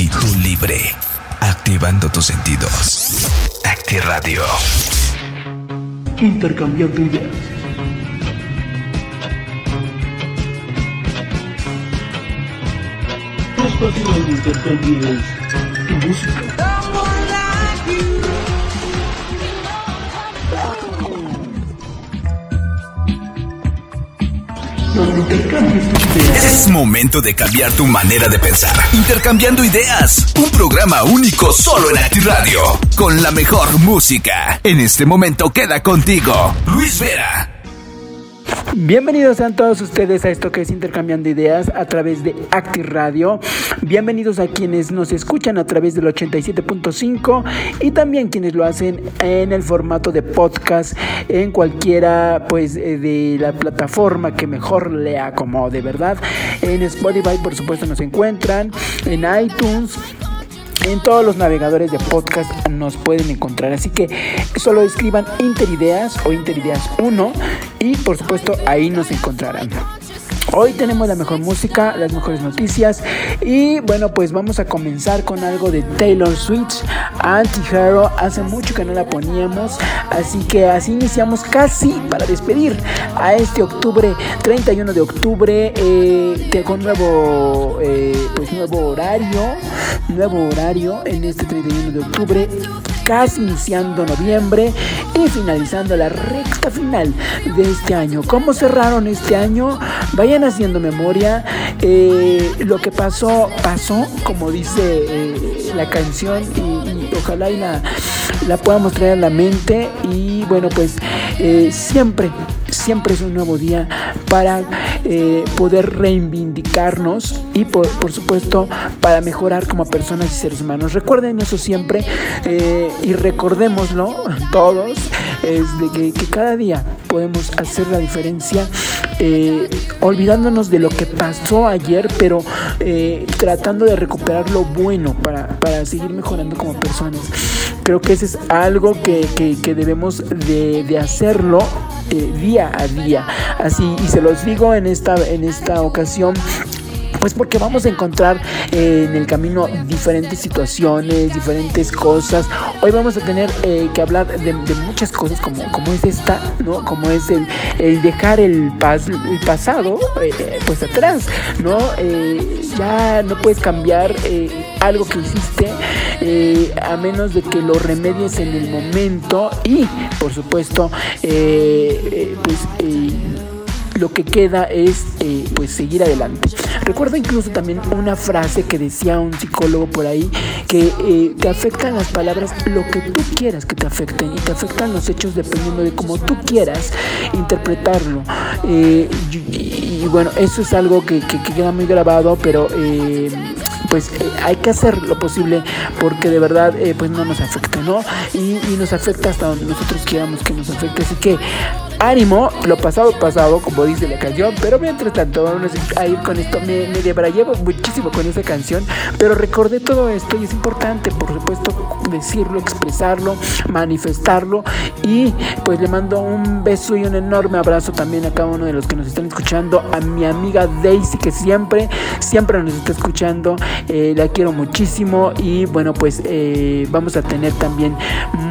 actitud libre, activando tus sentidos. Acti Radio. Intercambiando ideas. Espacio donde intercambies tu música. Es momento de cambiar tu manera de pensar. Intercambiando ideas. Un programa único solo en Acti Radio. Con la mejor música. En este momento queda contigo, Luis Vera. Bienvenidos sean todos ustedes a esto que es Intercambiando Ideas a través de Acti Radio. Bienvenidos a quienes nos escuchan a través del 87.5 y también quienes lo hacen en el formato de podcast en cualquiera pues eh, de la plataforma que mejor le acomode, ¿verdad? En Spotify por supuesto nos encuentran, en iTunes en todos los navegadores de podcast nos pueden encontrar. Así que solo escriban Interideas o Interideas 1 y por supuesto ahí nos encontrarán. Hoy tenemos la mejor música, las mejores noticias. Y bueno pues vamos a comenzar con algo de Taylor Swift, Anti-Hero, hace mucho que no la poníamos, así que así iniciamos casi para despedir a este octubre, 31 de octubre, eh, con nuevo, eh, pues nuevo horario, nuevo horario en este 31 de octubre, casi iniciando noviembre y finalizando la recta final de este año. ¿Cómo cerraron este año? Vayan haciendo memoria. Eh, lo que pasó, pasó, como dice eh, la canción, y, ojalá y la, la podamos traer a la mente. Y bueno, pues eh, siempre, siempre es un nuevo día para eh, poder reivindicarnos y por, por, supuesto para mejorar como personas y seres humanos. Recuerden eso siempre eh, y recordémoslo todos, es de que, cada día podemos hacer la diferencia eh, olvidándonos de lo que pasó ayer, pero tratando de recuperar lo bueno para, para seguir mejorando como personas. Creo que ese es algo que, que, que debemos de, de hacerlo eh, día a día. Así, y se los digo en esta, en esta ocasión. Pues porque vamos a encontrar eh, en el camino diferentes situaciones, diferentes cosas. Hoy vamos a tener eh, que hablar de, de, muchas cosas como, como es esta, ¿no? Como es el, el dejar el, pas, el pasado eh, pues atrás, ¿no? ya no puedes cambiar algo que hiciste a menos de que lo remedies en el momento y, por supuesto, pues lo que queda es eh, pues seguir adelante. Recuerdo incluso también una frase que decía un psicólogo por ahí que eh, te afectan las palabras lo que tú quieras que te afecten y te afectan los hechos dependiendo de cómo tú quieras interpretarlo. Eh, y, y, bueno, eso es algo que, que, que queda muy grabado, pero pues eh, hay que hacer lo posible porque de verdad eh, pues no nos afecta, ¿no? Y, y, nos afecta hasta donde nosotros quieramos que nos afecte. Así que ánimo, lo pasado pasado, como dice la canción, pero mientras tanto vamos a ir con esto. Me, me llevo muchísimo con esa canción, pero recordé todo esto y es importante, por supuesto, decirlo, expresarlo, manifestarlo y pues le mando un beso y un enorme abrazo también a cada uno de los que nos están escuchando, a mi amiga Daisy que siempre, siempre nos está escuchando eh, la quiero muchísimo y bueno pues eh, vamos a tener también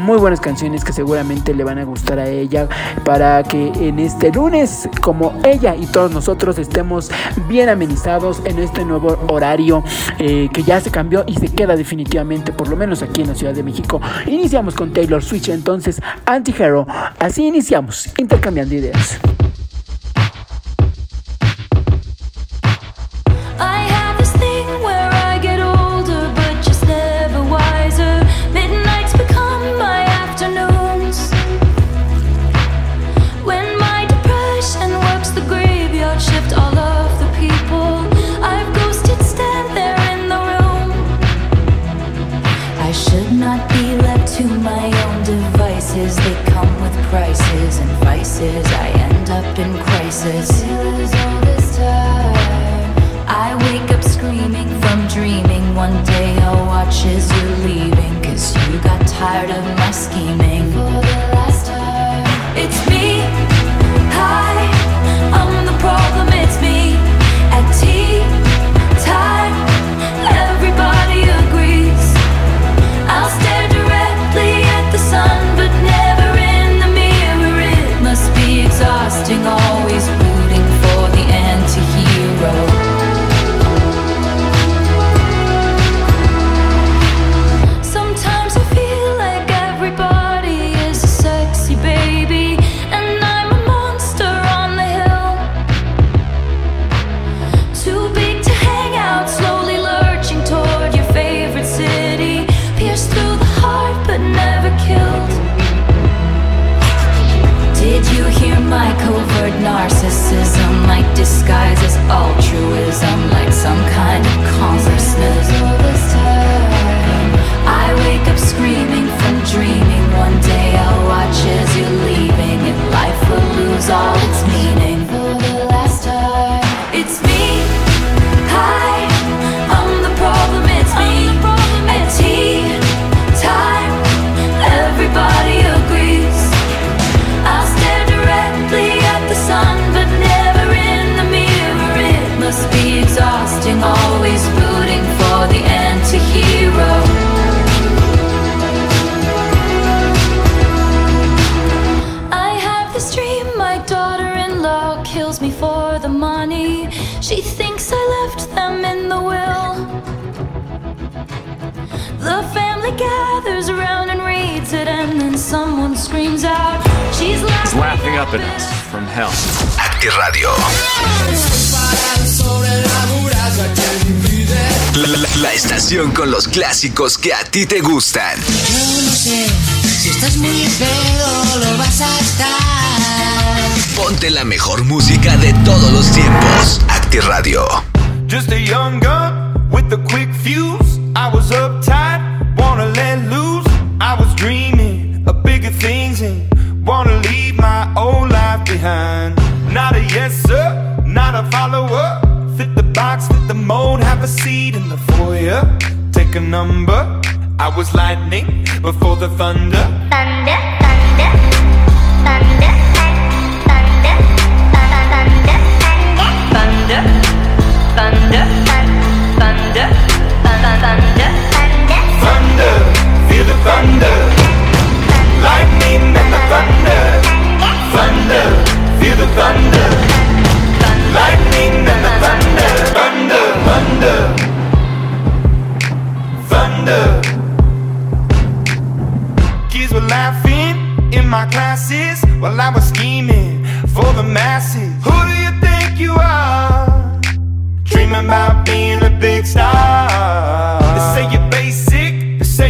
muy buenas canciones que seguramente le van a gustar a ella para que en este lunes como ella y todos nosotros estemos bien amenizados en este nuevo horario eh, que ya se cambió y se queda definitivamente por lo menos aquí en la Ciudad de México. Iniciamos con Taylor Swift entonces Anti-Hero. Así iniciamos intercambiando ideas ti te gusta.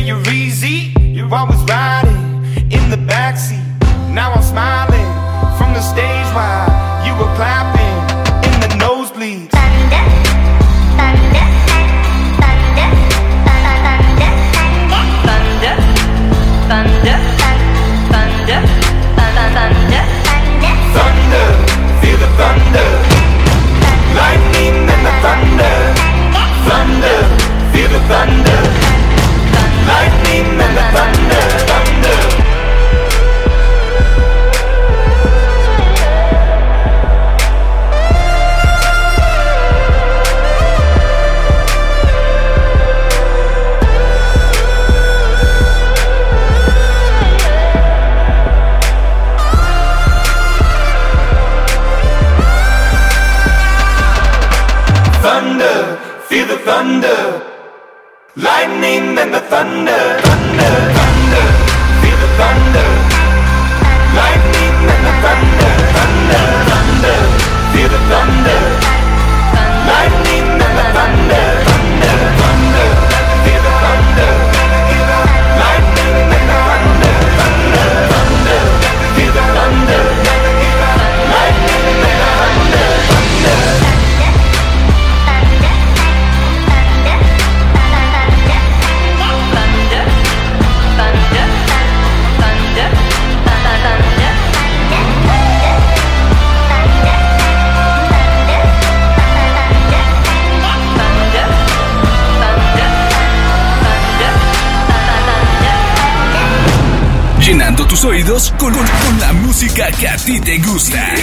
you're easy. You're always riding in the backseat. Now I'm smiling. Colón con la música que a ti te gusta.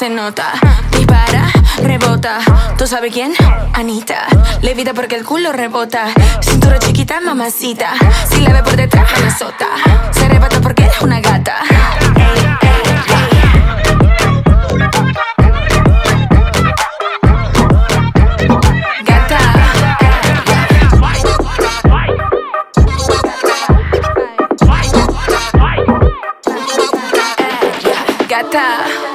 se nota. Dispara, rebota. ¿Tú sabes quién? Anita. Levita porque el culo rebota. Cintura chiquita, mamacita. Si la ve por detrás, me sota. Se arrebata porque eres una gata gata. gata.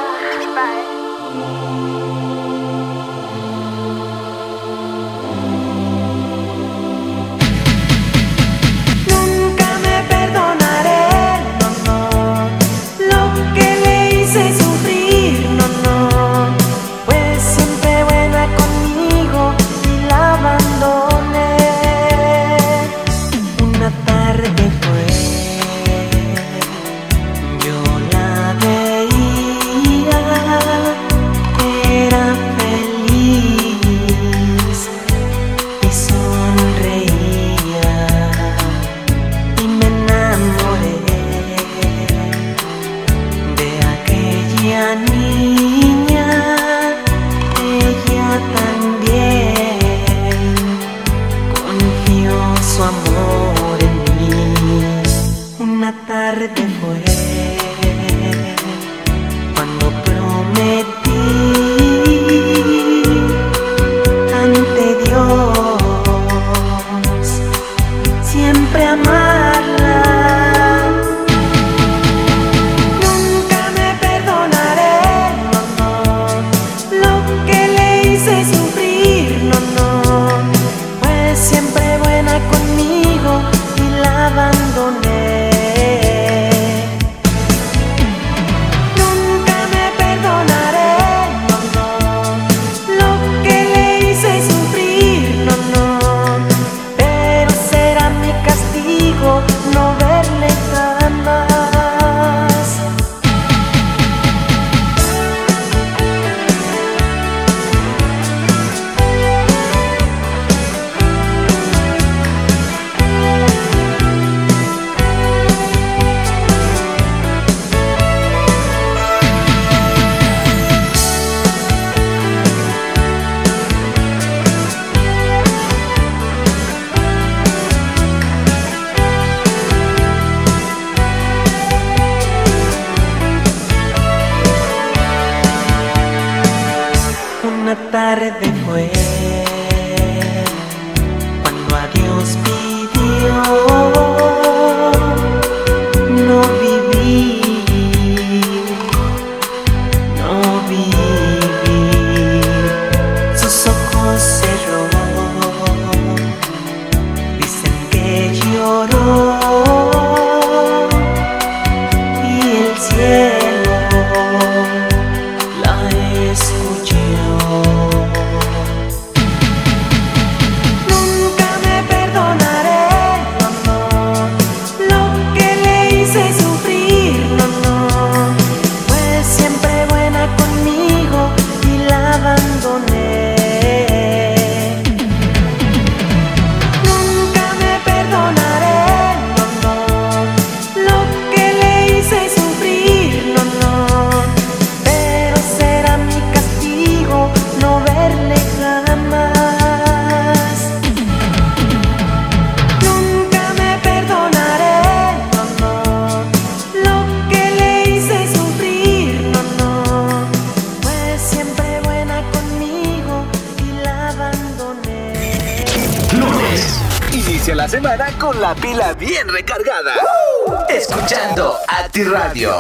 Radio.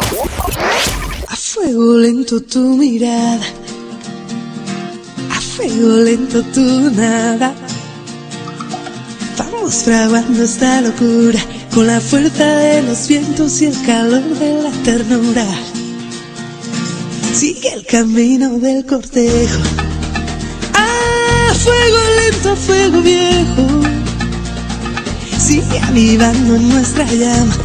A fuego lento tu mirada, a fuego lento tu nada. Vamos fraguando esta locura con la fuerza de los vientos y el calor de la ternura. Sigue el camino del cortejo. A fuego lento, a fuego viejo. Sigue avivando nuestra llama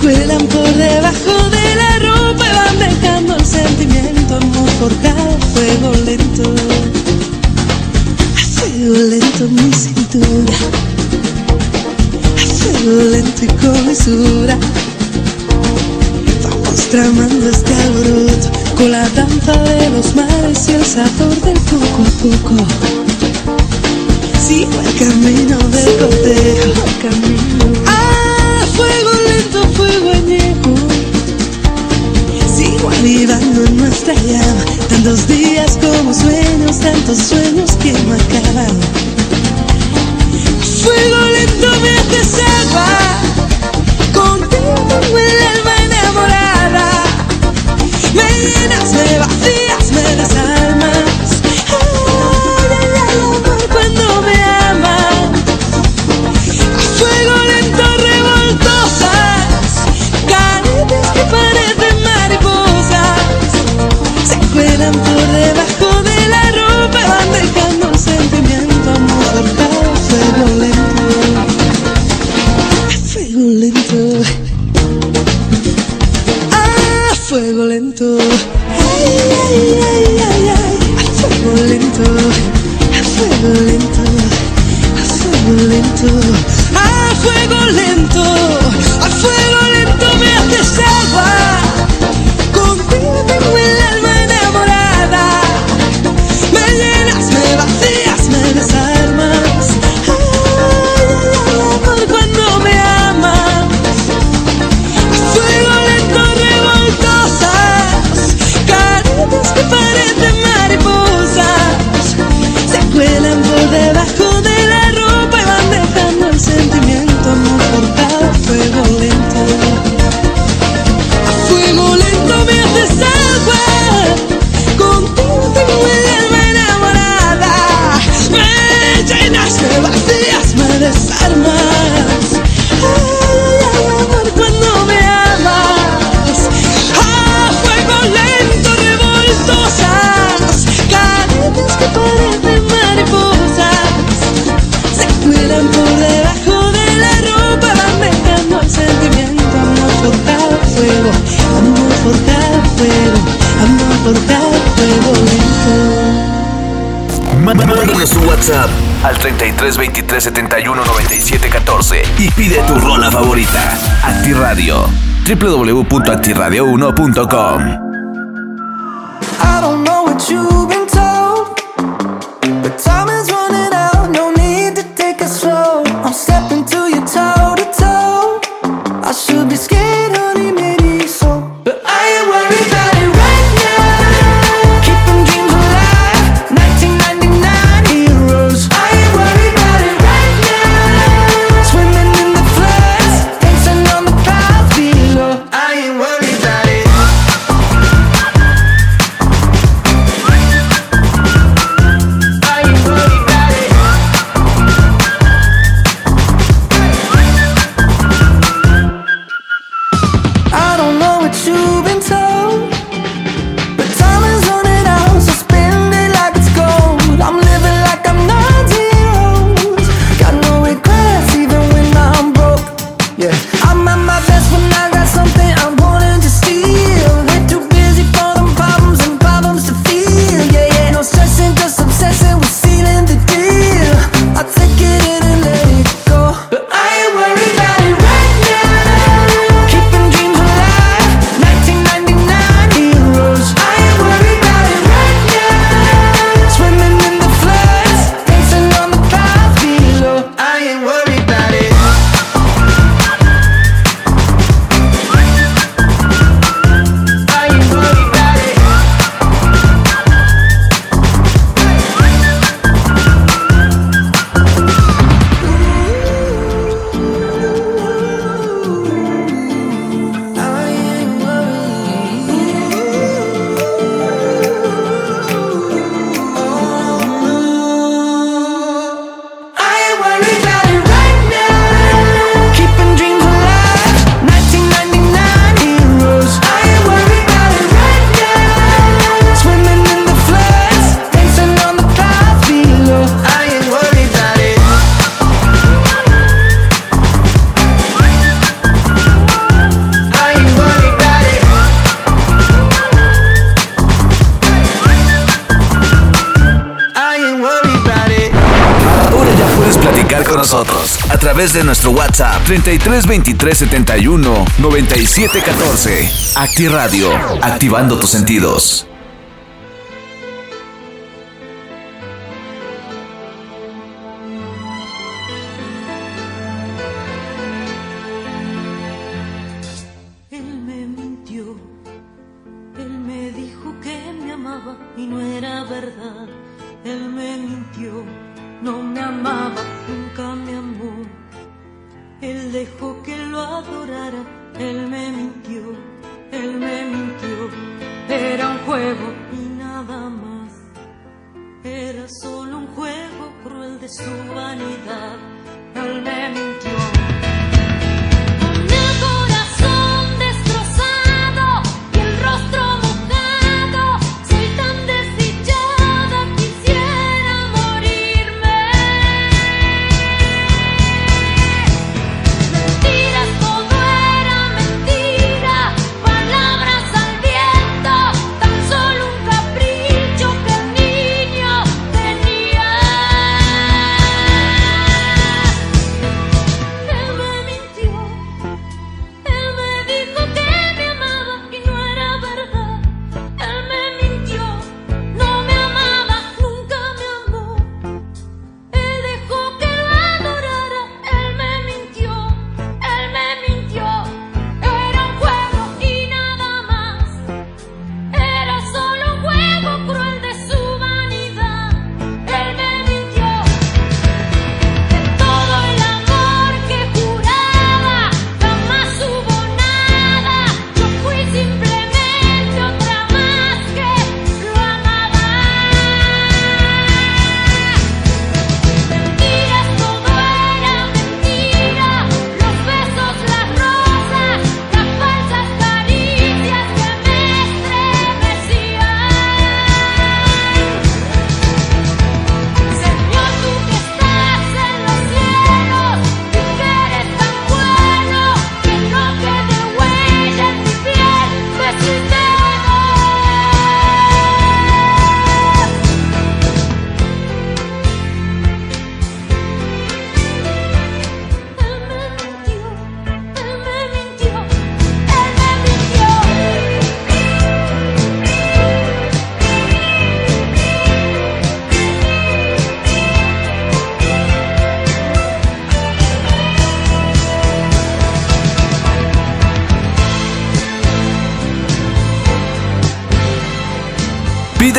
Cuelan por debajo de la ropa y van dejando el sentimiento, amor forjado a fuego lento. A fuego lento en mi cintura, a fuego lento y con. Vamos tramando este alboroto con la danza de los mares y el sabor del poco a poco. Sigo el camino del cortejo, camino. Ah, fuego fuego añejo. Sigo avivando nuestra llama, tantos días como sueños, tantos sueños que no acaban. Fuego lento me agua, contigo tengo el alma enamorada. Me llenas, me vacías, me desarmas. al 33 23 71 97 14 y pide tu rola favorita. Antirradio. www.antirradio1.com 33 23 71 97 14. Acti Radio, activando tus sentidos.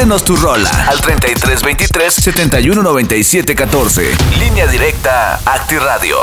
Pídenos tu rola al 3323 719714. Línea directa Acti Radio.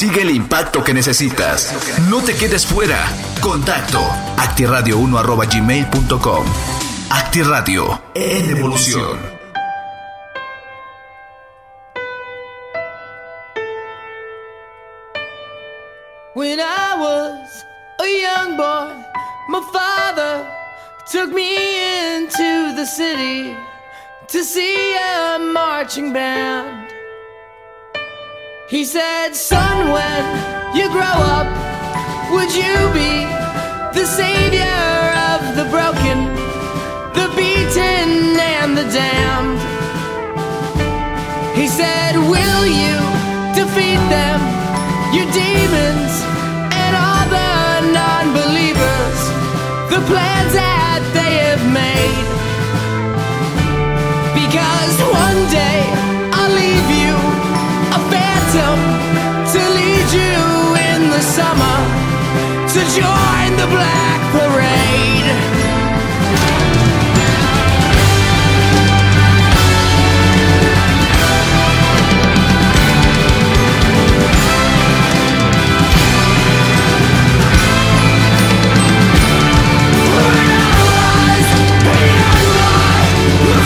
Consigue el impacto que necesitas. No te quedes fuera. Contacto actiradio1.gmail.com Actiradio en evolución. When I was a young boy, my father took me into the city to see a marching band. He said, Son, when you grow up, would you be the savior of the broken, the beaten, and the damned? He said, Will you defeat them, your demons, and all the non believers, the plans that they have made? Because one day, phantom to lead you in the summer to join the black parade.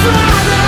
Father!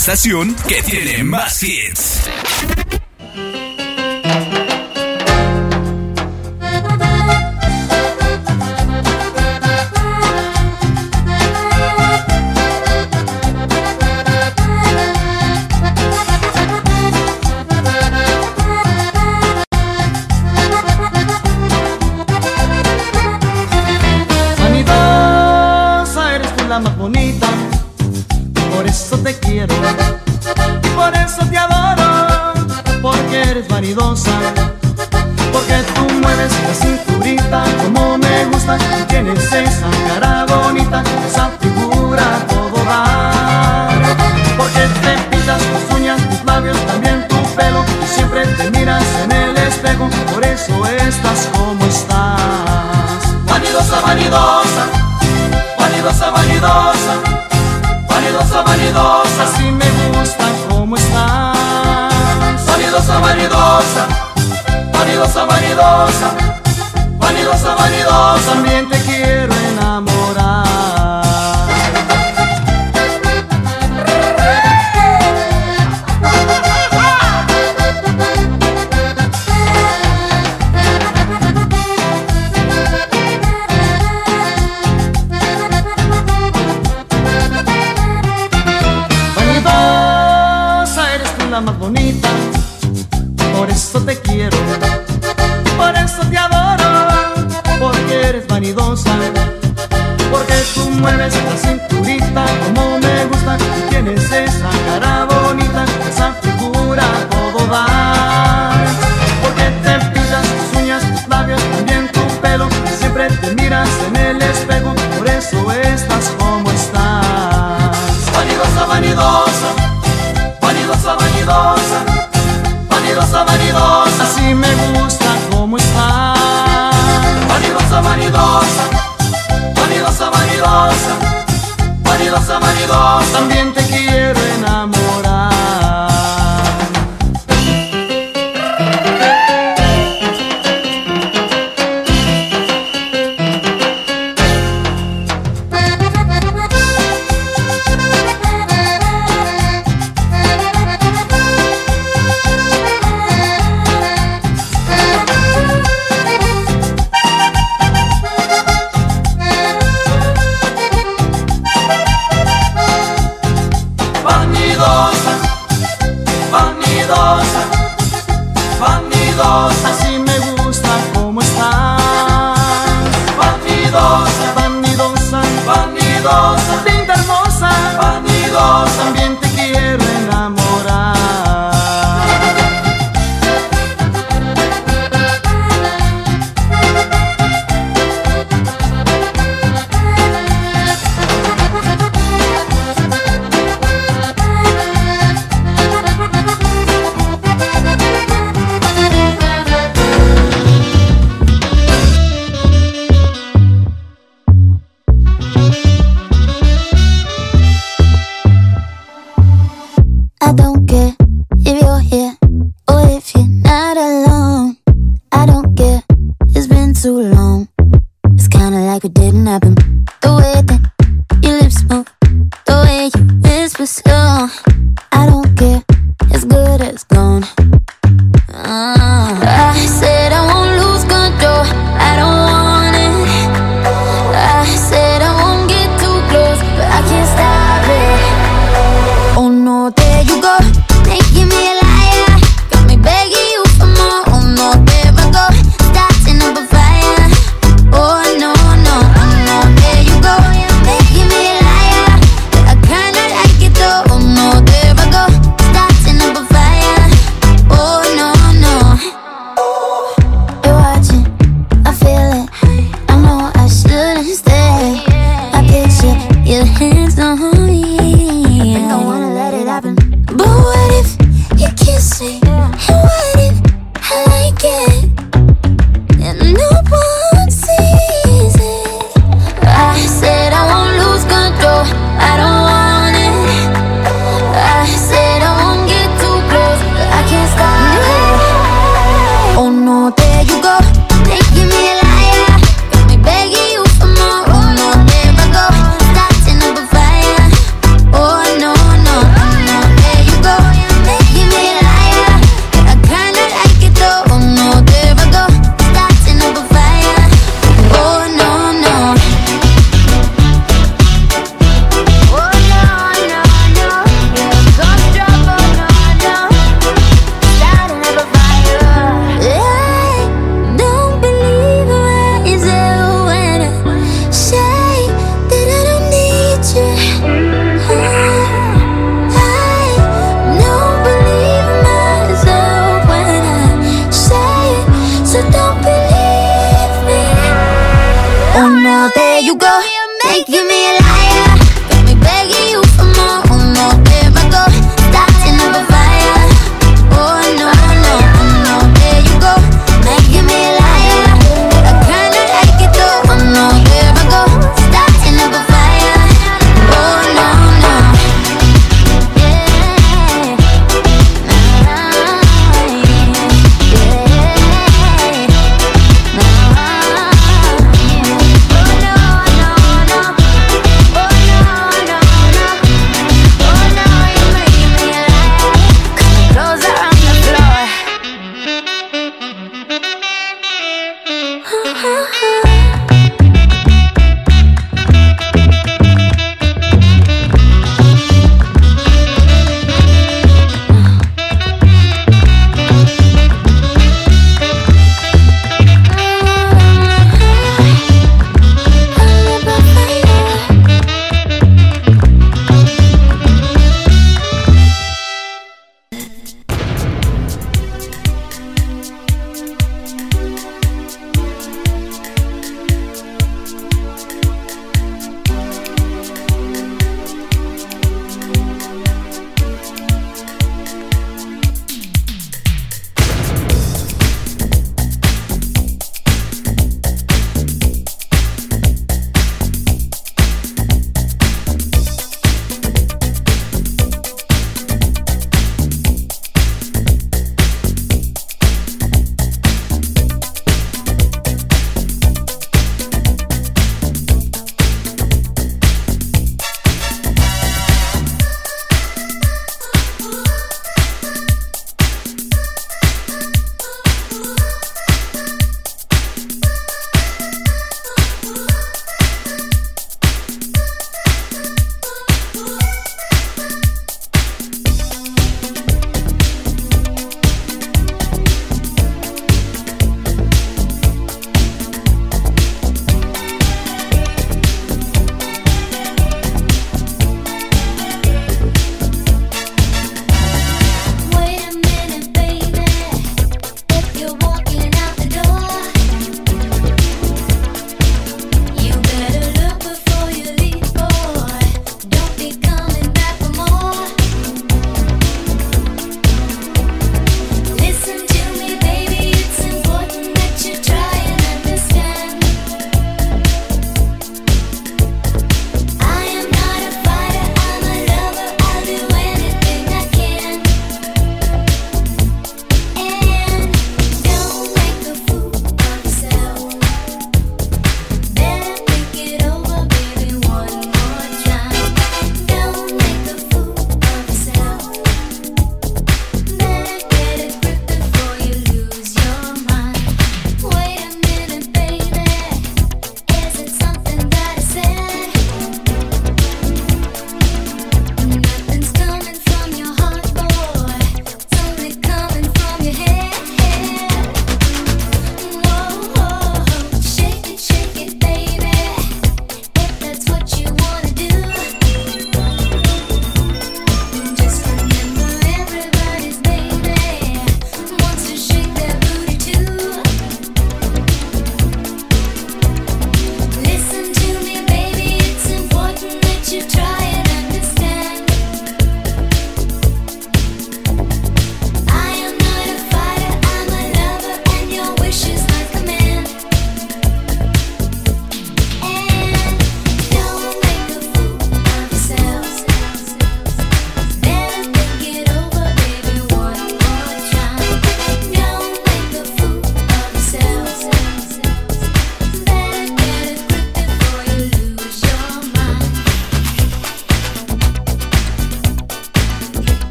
estación que tiene vanidosa, vanidosa, vanidosa, vanidosa, vanidosa, también te quiero enamorar.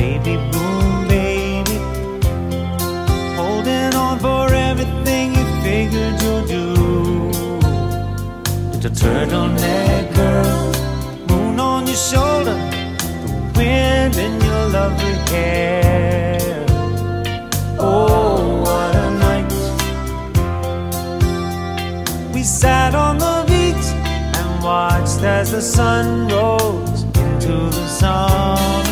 Baby boom, baby. Holding on for everything you figured you'd do. The a turtleneck girl, moon on your shoulder, the wind in your lovely hair. Oh, what a night. We sat on the beach and watched as the sun rose into the sun.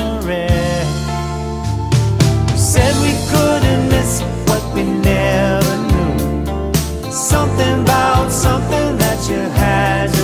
we never knew. Something about something that you had.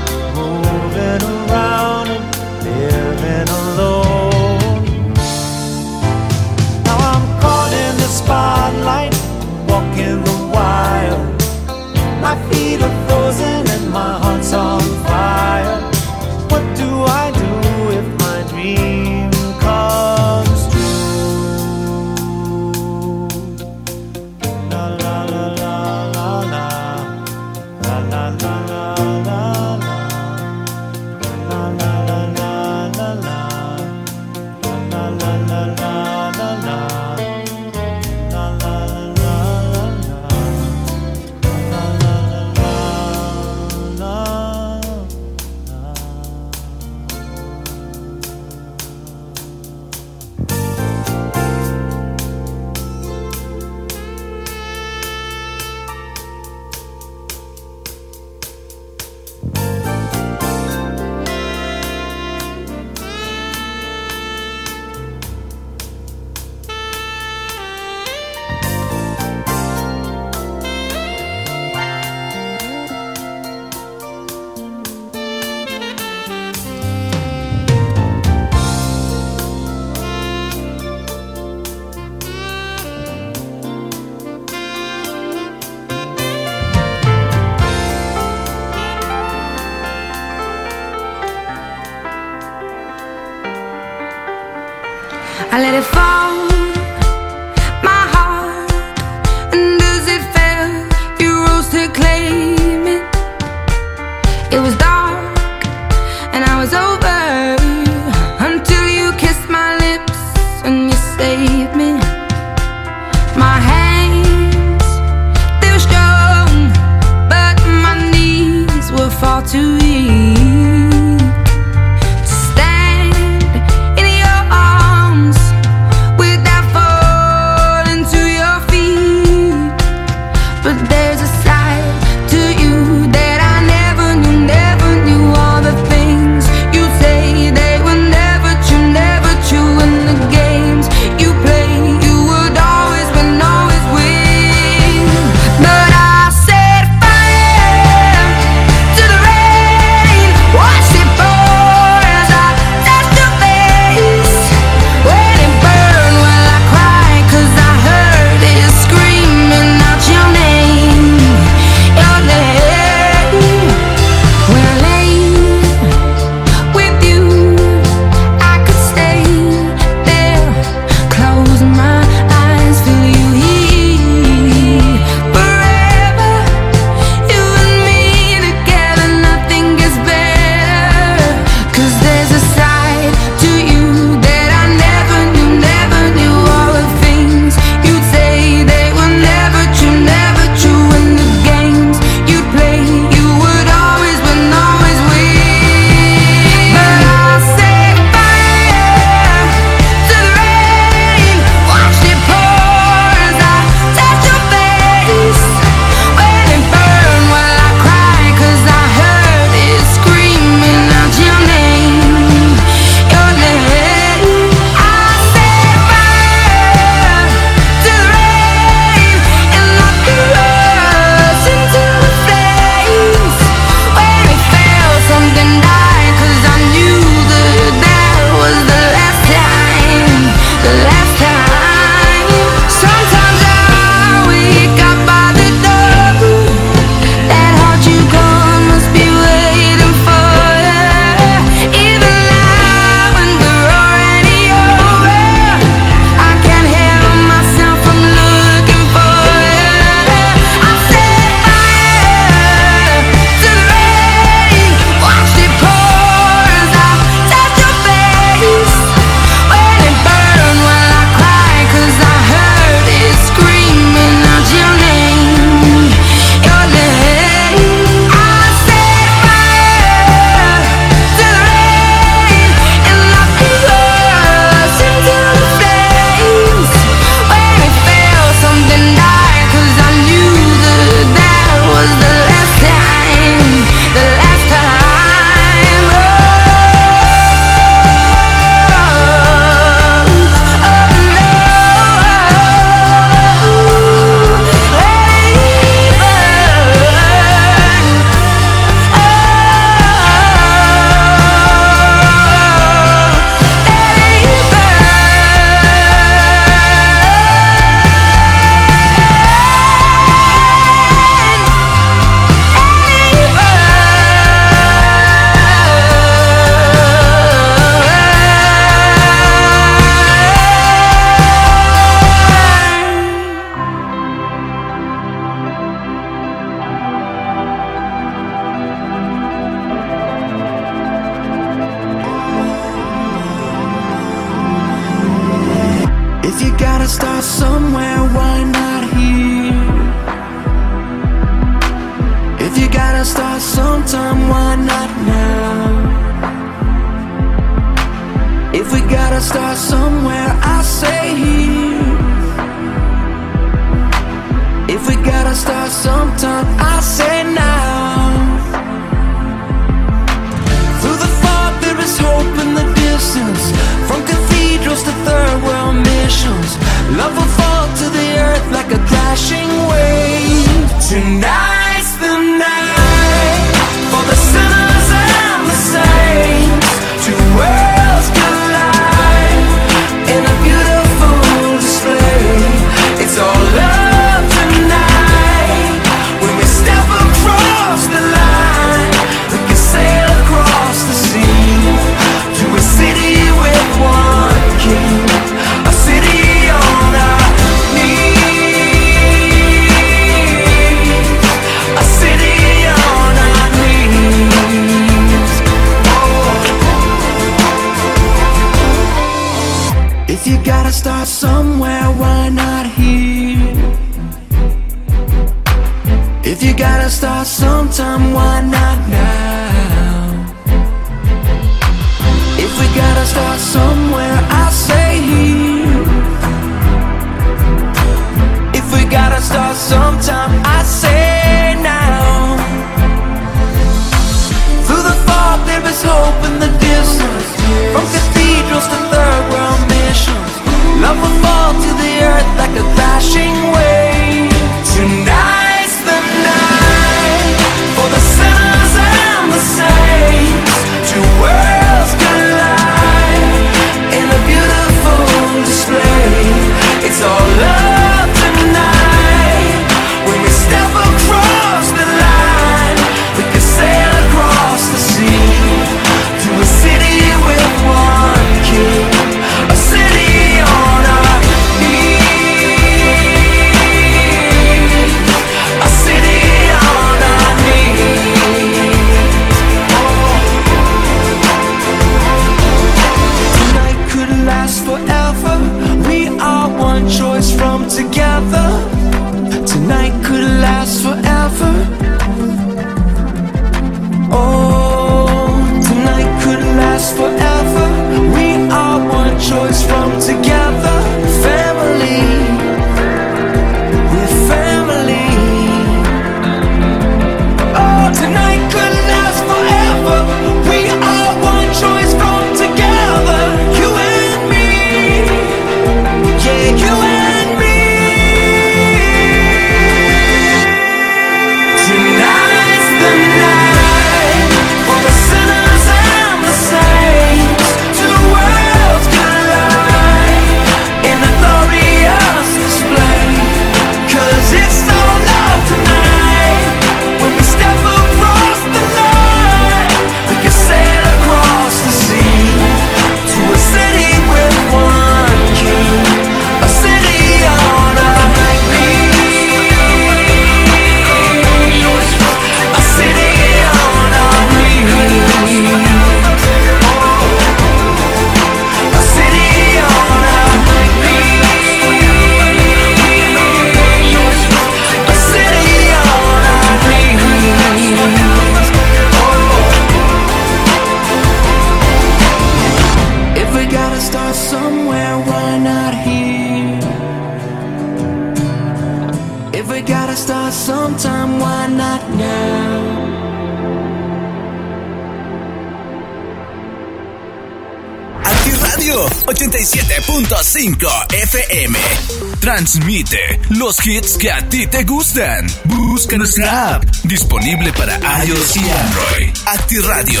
transmite los hits que a ti te gustan. Busca nuestra app disponible para iOS y Android. Acti Radio.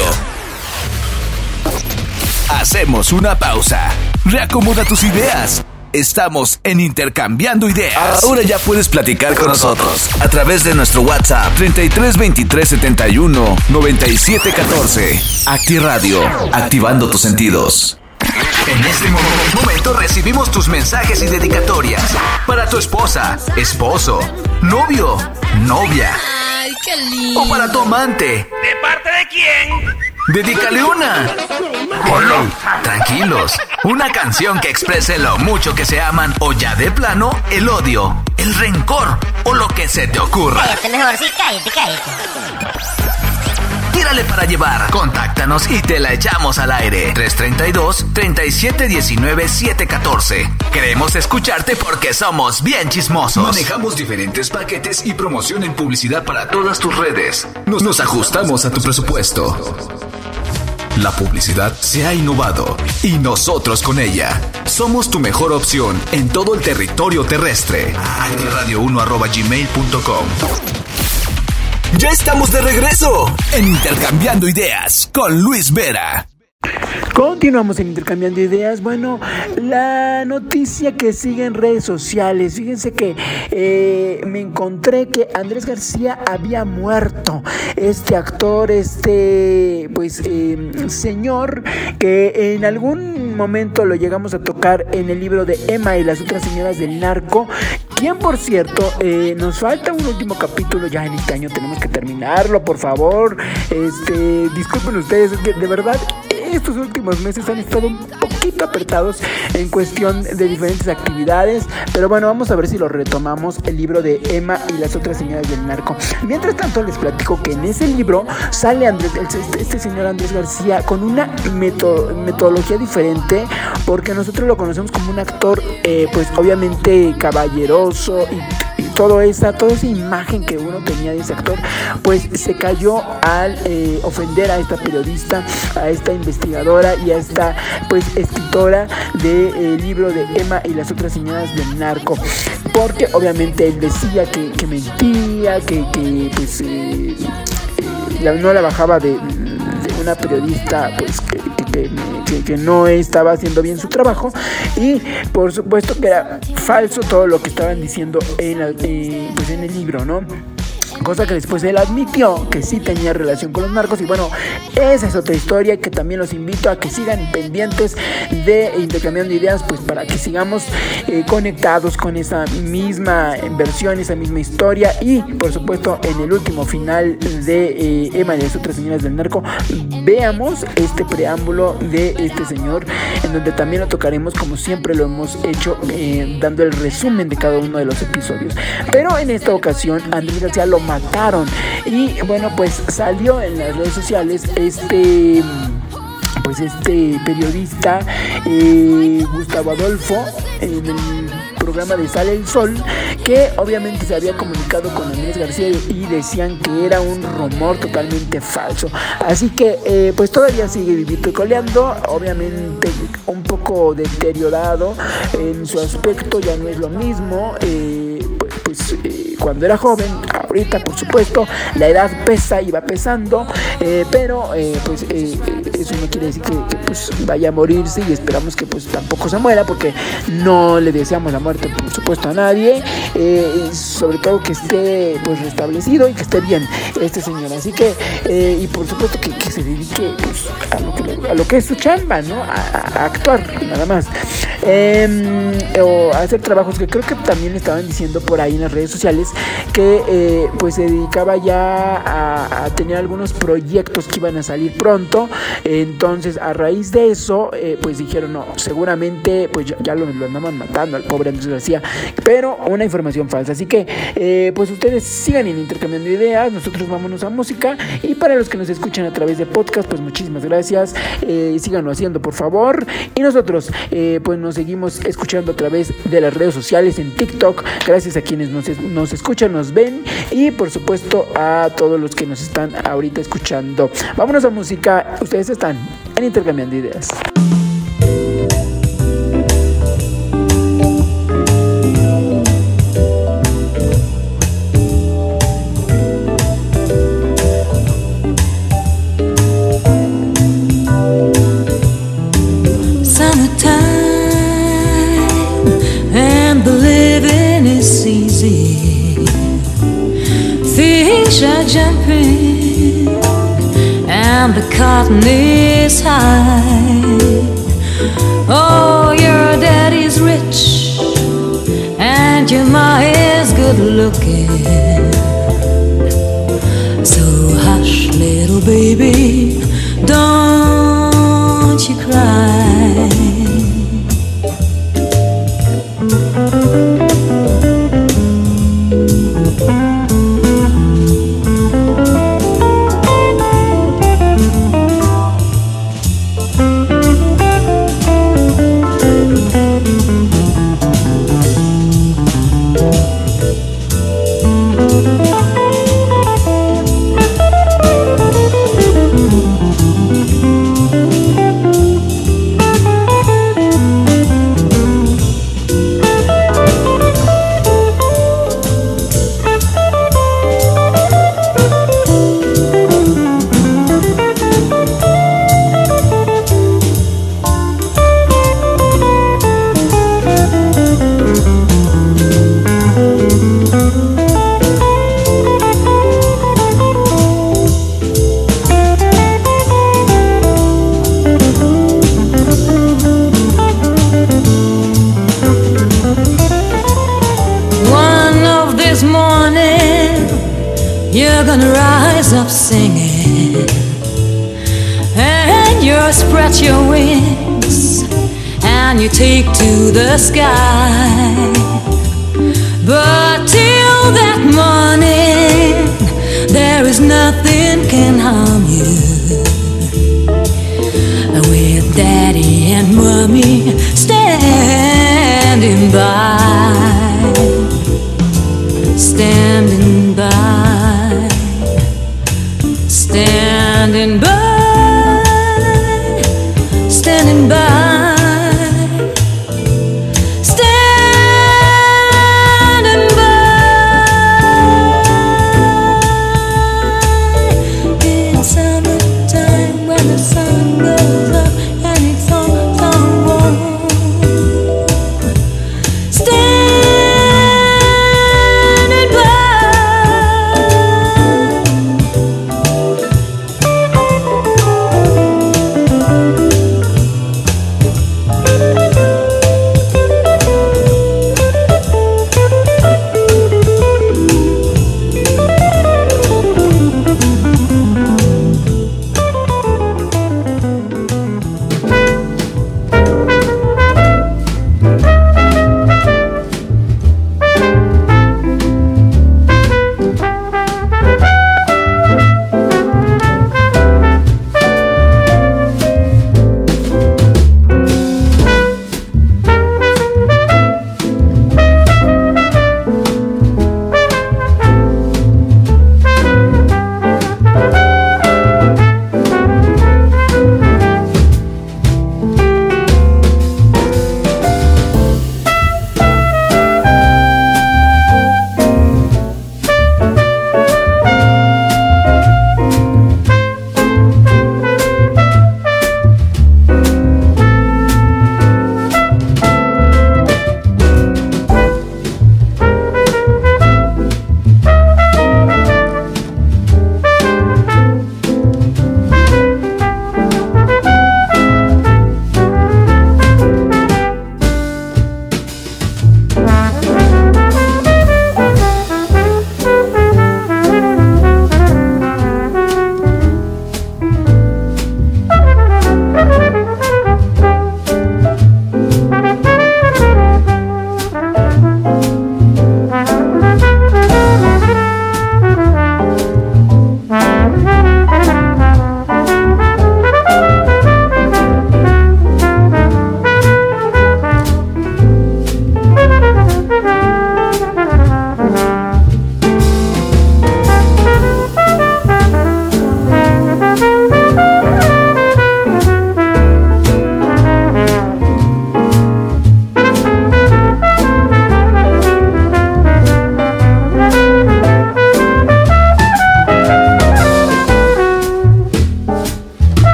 Hacemos una pausa. Reacomoda tus ideas. Estamos en Intercambiando Ideas. Ahora ya puedes platicar con nosotros a través de nuestro WhatsApp 33 23 71 97 14. Acti Radio, activando tus sentidos. En este momento recibimos tus mensajes y dedicatorias para tu esposa, esposo, novio, novia. Ay, qué lindo. O para tu amante. ¿De parte de quién? Dedícale una. Tranquilos. Una canción que exprese lo mucho que se aman o ya de plano el odio, el rencor o lo que se te ocurra. Cállate mejor, sí, cállate, cállate. Para llevar. Contáctanos y te la echamos al aire. 332-3719-714. Queremos escucharte porque somos bien chismosos. Manejamos diferentes paquetes y promoción en publicidad para todas tus redes. Nos, ajustamos a tu presupuesto. La publicidad se ha innovado y nosotros con ella. Somos tu mejor opción en todo el territorio terrestre. radio1.gmail.com Ya estamos de regreso en Intercambiando Ideas con Luis Vera. Continuamos en Intercambiando Ideas. Bueno, la noticia que sigue en redes sociales. Fíjense que eh, me encontré que Andrés García había muerto. Este actor, este, pues, eh, señor, que en algún momento lo llegamos a tocar en el libro de Emma y las otras señoras del narco. Quien, por cierto, eh, nos falta un último capítulo ya en este año. Tenemos que terminarlo, por favor. Este, disculpen ustedes, es que de verdad estos últimos meses han estado un poquito apretados en cuestión de diferentes actividades, pero bueno, vamos a ver si lo retomamos el libro de Emma y las otras señoras del narco. Mientras tanto, les platico que en ese libro sale Andrés, este, este señor Andrés García con una meto- metodología diferente, porque nosotros lo conocemos como un actor, eh, pues obviamente caballeroso y todo esa, toda esa imagen que uno tenía de ese actor, pues se cayó al eh, ofender a esta periodista, a esta investigadora y a esta pues escritora del libro de Emma y las otras señoras del narco. Porque obviamente él decía que, que mentía, que, que pues eh, eh, no la bajaba de, de una periodista pues que, que- no estaba haciendo bien su trabajo y por supuesto que era falso todo lo que estaban diciendo en, eh, pues en el libro, ¿no? Cosa que después él admitió que sí tenía relación con los narcos. Y bueno, esa es otra historia que también los invito a que sigan pendientes de Intercambiando Ideas, pues para que sigamos eh, conectados con esa misma versión, esa misma historia. Y por supuesto, en el último final de eh, Emma y las otras señoras del narco, veamos este preámbulo de este señor, en donde también lo tocaremos como siempre lo hemos hecho, eh, dando el resumen de cada uno de los episodios. Pero en esta ocasión, Andrés García lo mataron. Y bueno, pues salió en las redes sociales este pues este periodista eh, Gustavo Adolfo en el programa de Sale el Sol que obviamente se había comunicado con Andrés García y decían que era un rumor totalmente falso así que eh, pues todavía sigue vivito y coleando obviamente un poco deteriorado en su aspecto ya no es lo mismo eh, pues, pues, cuando era joven ahorita por supuesto. La edad pesa y va pesando eh, pero eh, pues eh, eso no quiere decir que, pues vaya a morirse y esperamos que pues tampoco se muera porque no le deseamos la muerte por supuesto a nadie eh, sobre todo que esté pues restablecido y que esté bien este señor. Así que eh, y por supuesto que, se dedique pues, a, lo que, a lo que es su chamba no a, actuar nada más. Em, o hacer trabajos que creo que también estaban diciendo por ahí en las redes sociales que eh, pues se dedicaba ya a, a tener algunos proyectos que iban a salir pronto entonces a raíz de eso eh, pues dijeron no seguramente pues ya, lo, lo andaban matando al pobre Andrés García pero una información falsa. Así que eh, pues ustedes sigan intercambiando ideas nosotros vámonos a música. Y para los que nos escuchan a través de podcast pues muchísimas gracias. Eh, síganlo haciendo por favor. Y nosotros eh, pues nos seguimos escuchando a través de las redes sociales en TikTok. Gracias a quienes nos, nos escuchan nos ven. Y por supuesto a todos los que nos están ahorita escuchando. Vámonos a música. Ustedes están en intercambiando ideas the cotton is high. Oh, your daddy's rich and your ma is good looking. So hush, little baby, don't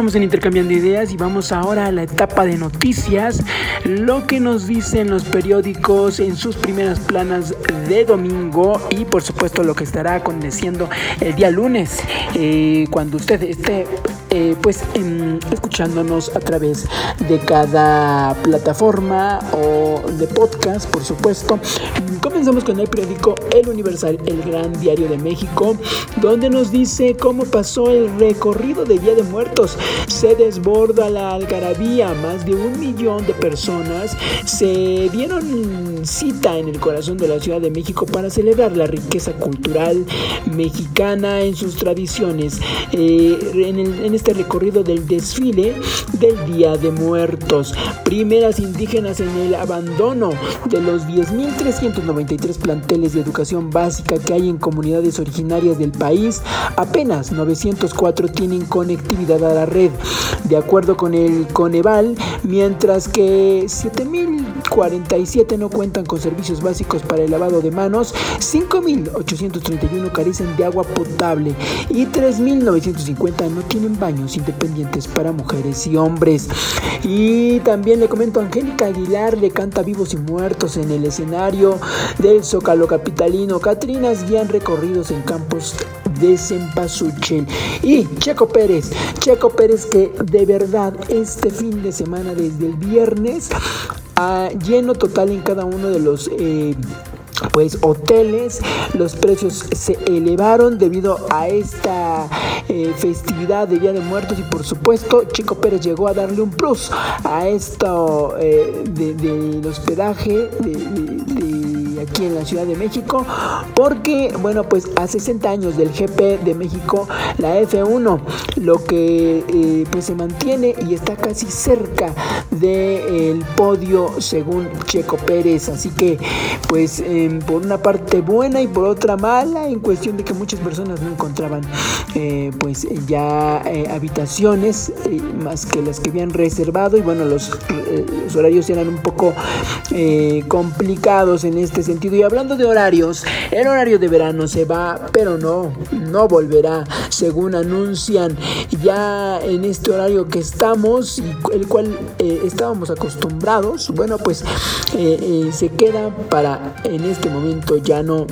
En Intercambiando Ideas y vamos ahora a la etapa de noticias, lo que nos dicen los periódicos en sus primeras planas de domingo y por supuesto lo que estará aconteciendo el día lunes, eh, cuando usted esté eh, pues em, escuchándonos a través de cada plataforma o de podcast, por supuesto. Comenzamos con el periódico El Universal, el gran diario de México, donde nos dice cómo pasó el recorrido de Día de Muertos. Se desborda la algarabía, más de un millón de personas se dieron cita en el corazón de la Ciudad de México para celebrar la riqueza cultural mexicana en sus tradiciones. Eh, en, el- en este recorrido del desfile del Día de Muertos, primeras indígenas en el abandono de los 10.393 planteles de educación básica que hay en comunidades originarias del país, apenas 904 tienen conectividad a la red, de acuerdo con el Coneval, mientras que 7.047 no cuentan con servicios básicos para el lavado de manos, 5.831 carecen de agua potable y 3.950 no tienen baños independientes para mujeres y hombres. Y también le comento, Angélica Aguilar le canta vivos y muertos en el escenario del Zócalo Capitalino. Catrinas guían recorridos en campos de Cempasúchil. Y Checo Pérez, Checo Pérez que de verdad este fin de semana desde el viernes a lleno total en cada uno de los... eh, pues hoteles, los precios se elevaron debido a esta eh, festividad de Día de Muertos y por supuesto Chico Pérez llegó a darle un plus a esto eh, de- del hospedaje de- de- aquí en la Ciudad de México porque bueno pues a 60 años del GP de México la F1 lo que eh, pues se mantiene y está casi cerca del podio según Checo Pérez. Así que pues em, por una parte buena y por otra mala en cuestión de que muchas personas no encontraban eh, pues ya eh, habitaciones más que las que habían reservado. Y bueno los, los horarios eran un poco complicados en este sentido y hablando de horarios el horario de verano se va pero no no volverá según anuncian ya en este horario que estamos y el cual eh, estábamos acostumbrados. Bueno pues eh, eh, se queda para en este momento ya no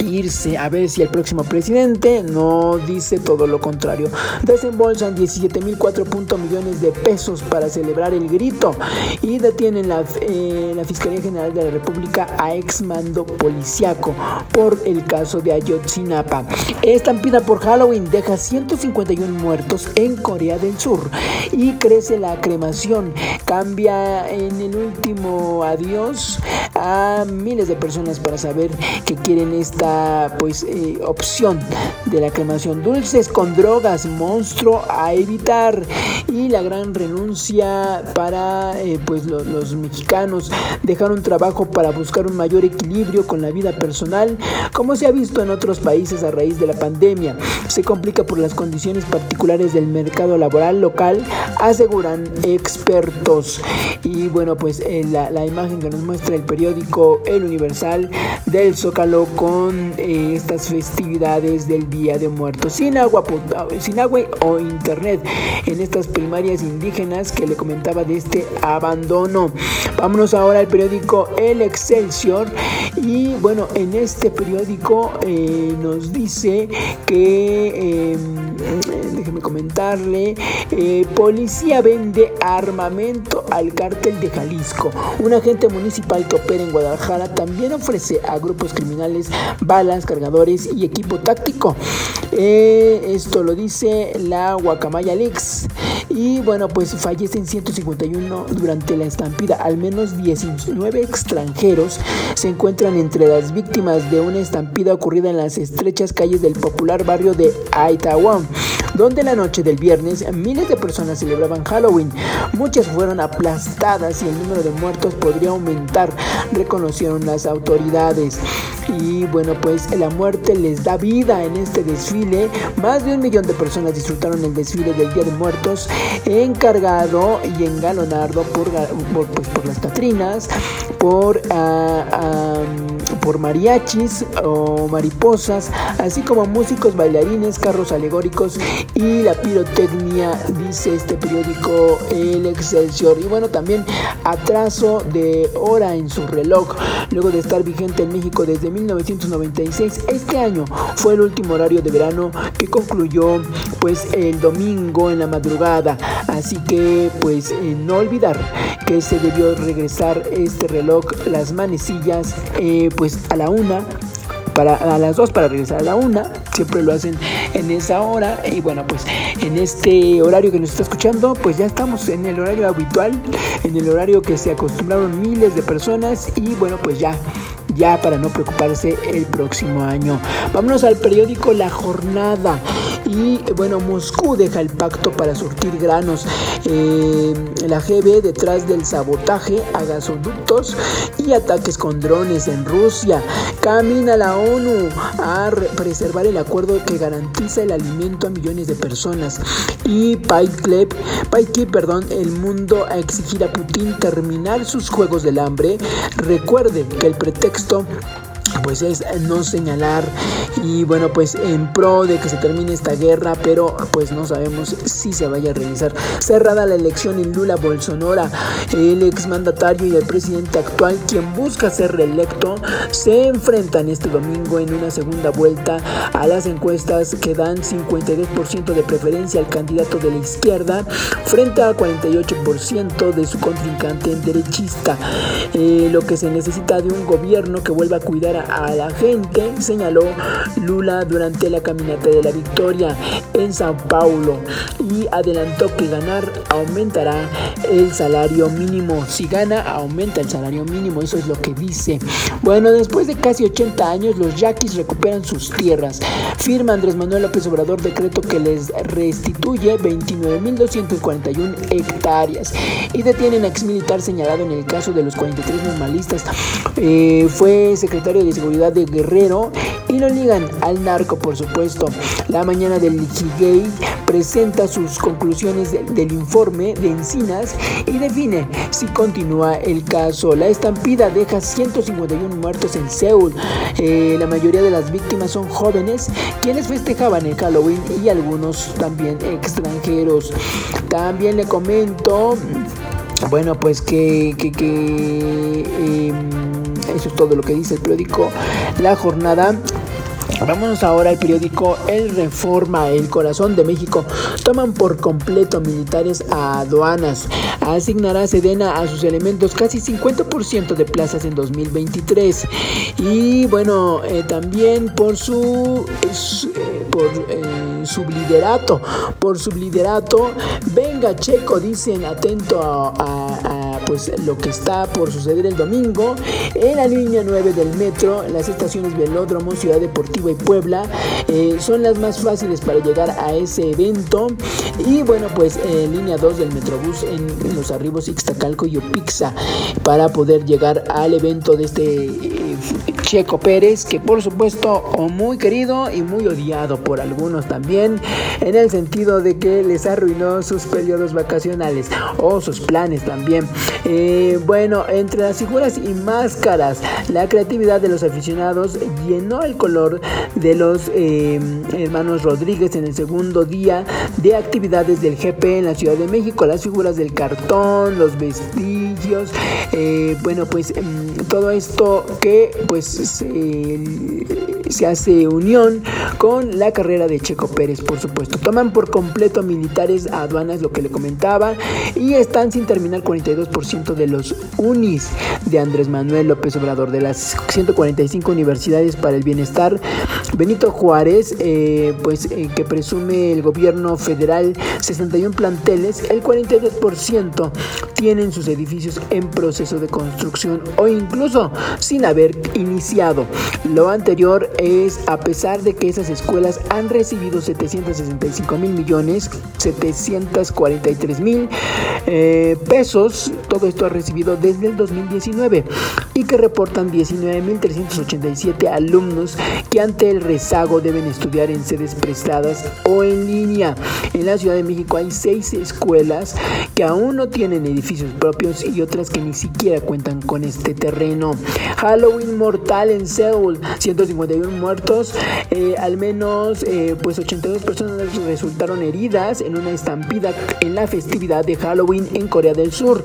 irse a ver si el próximo presidente no dice todo lo contrario. Desembolsan 17.004 millones de pesos para celebrar el grito y detienen la, eh, la Fiscalía General de la República a ex mando policiaco por el caso de Ayotzinapa. Estampida por Halloween deja 151 muertos en Corea del Sur y crece la cremación. Cambia en el último adiós a miles de personas para saber que quieren esta pues eh, opción de la cremación. Dulces con drogas, monstruo a evitar y la gran renuncia para eh, pues lo- los mexicanos dejar un trabajo para buscar un mayor equilibrio con la vida personal, como se ha visto en otros países a raíz de la pandemia. Se complica por las condiciones particulares del mercado laboral local, aseguran expertos. Y bueno, pues eh, la, la imagen que nos muestra el periódico El Universal del Zócalo con eh, estas festividades del Día de Muertos, sin agua, sin agua o internet en estas primarias indígenas que le comentaba de este abandono. Vámonos ahora al periódico El Excelsior y bueno, en este periódico eh, nos dice que, eh, déjeme comentarle, eh, policía vende armamento al cártel de Jalisco. Un agente municipal que opera en Guadalajara también ofrece a grupos criminales balas, cargadores y equipo táctico. Eh, esto lo dice la Guacamaya Leaks. Y bueno, pues fallecen 151 durante la estampida. Al menos 19 extranjeros se encuentran entre las víctimas de una estampida ocurrida en las estrechas calles del popular barrio de Aitahuam, donde la noche del viernes miles de personas celebraban Halloween. Muchas fueron aplastadas y el número de muertos podría aumentar, reconocieron las autoridades. Y bueno, pues la muerte les da vida en este desfile. Más de un millón de personas disfrutaron el desfile del Día de Muertos, encargado y engalonado por, por, pues, por las Catrinas, por, ah, ah, por mariachis o mariposas, así como músicos, bailarines, carros alegóricos y la pirotecnia, dice este periódico El Excelsior. Y bueno, también atraso de hora en su reloj, luego de estar vigente en México desde 1996. Este año fue el último horario de verano que concluyó pues el domingo en la madrugada. Así que pues eh, no olvidar que se debió regresar este reloj, las manecillas, eh, pues a la una para, a las 2 para regresar a la 1. Siempre lo hacen en esa hora. Y bueno, pues en este horario que nos está escuchando, pues ya estamos en el horario habitual, en el horario que se acostumbraron miles de personas. Y bueno, pues ya ya para no preocuparse el próximo año. Vámonos al periódico La Jornada. Y bueno, Moscú deja el pacto para surtir granos. Eh, la GB detrás del sabotaje a gasoductos y ataques con drones en Rusia. Camina la ONU a preservar el acuerdo que garantiza el alimento a millones de personas. Y Paiklev, perdón, el mundo a exigir a Putin terminar sus juegos del hambre. Recuerde que el pretexto Cristo. Pues es no señalar y bueno pues en pro de que se termine esta guerra pero pues no sabemos si se vaya a realizar. Cerrada la elección en Lula Bolsonaro el exmandatario y el presidente actual quien busca ser reelecto se enfrentan este domingo en una segunda vuelta a las encuestas que dan 52% de preferencia al candidato de la izquierda frente a 48% de su contrincante derechista. Eh, lo que se necesita de un gobierno que vuelva a cuidar a, la gente, señaló Lula durante la caminata de la victoria en Sao Paulo y adelantó que ganar aumentará el salario mínimo. Si gana, aumenta el salario mínimo, eso es lo que dice. Bueno, después de casi 80 años, los yaquis recuperan sus tierras. Firma Andrés Manuel López Obrador decreto que les restituye 29.241 hectáreas y detienen a exmilitar señalado en el caso de los 43 normalistas. Eh, fue secretario de Seguridad de Guerrero y lo ligan al narco, por supuesto. La mañana del Lichigay presenta sus conclusiones del informe de Encinas y define si continúa el caso. La estampida deja 151 muertos en Seúl. Eh, la mayoría de las víctimas son jóvenes quienes festejaban el Halloween y algunos también extranjeros. También le comento, bueno, pues que, que, que em, eso es todo lo que dice el periódico La Jornada. Vámonos ahora al periódico El Reforma, El Corazón de México. Toman por completo militares a aduanas. Asignará Sedena a sus elementos casi 50% de plazas en 2023. Y bueno, eh, también por su, eh, por eh, subliderato, por subliderato, venga Checo, dicen atento a, pues lo que está por suceder el domingo en la línea 9 del metro, las estaciones Velódromo, Ciudad Deportiva y Puebla eh, son las más fáciles para llegar a ese evento. Y bueno, pues en línea 2 del Metrobús en, los arribos Ixtacalco y Opixa para poder llegar al evento de este eh, Checo Pérez, que por supuesto muy querido y muy odiado por algunos también, en el sentido de que les arruinó sus periodos vacacionales o sus planes también. Eh, bueno, entre las figuras y máscaras, la creatividad de los aficionados llenó el color de los eh, hermanos Rodríguez en el segundo día de actividades del GP en la Ciudad de México. Las figuras del cartón, los vestigios, eh, bueno, pues mm, todo esto que pues se, hace unión con la carrera de Checo Pérez, por supuesto. Toman por completo militares a aduanas, lo que le comentaba, y están sin terminar 42% de los unis de Andrés Manuel López Obrador, de las 145 universidades para el bienestar Benito Juárez, eh, pues eh, que presume el gobierno federal 61 planteles, el 42% tienen sus edificios en proceso de construcción o incluso sin haber iniciado. Lo anterior es a pesar de que esas escuelas han recibido 765 mil millones, 743 mil eh, pesos, todo esto ha recibido desde el 2019 y que reportan 19 mil 387 alumnos que ante el rezago deben estudiar en sedes prestadas o en línea. En la Ciudad de México hay seis escuelas que aún no tienen edificios propios y otras que ni siquiera cuentan con este terreno. Halloween mortal en Seúl, 151 muertos, eh, al menos eh, pues 82 personas resultaron heridas en una estampida en la festividad de Halloween en Corea del Sur.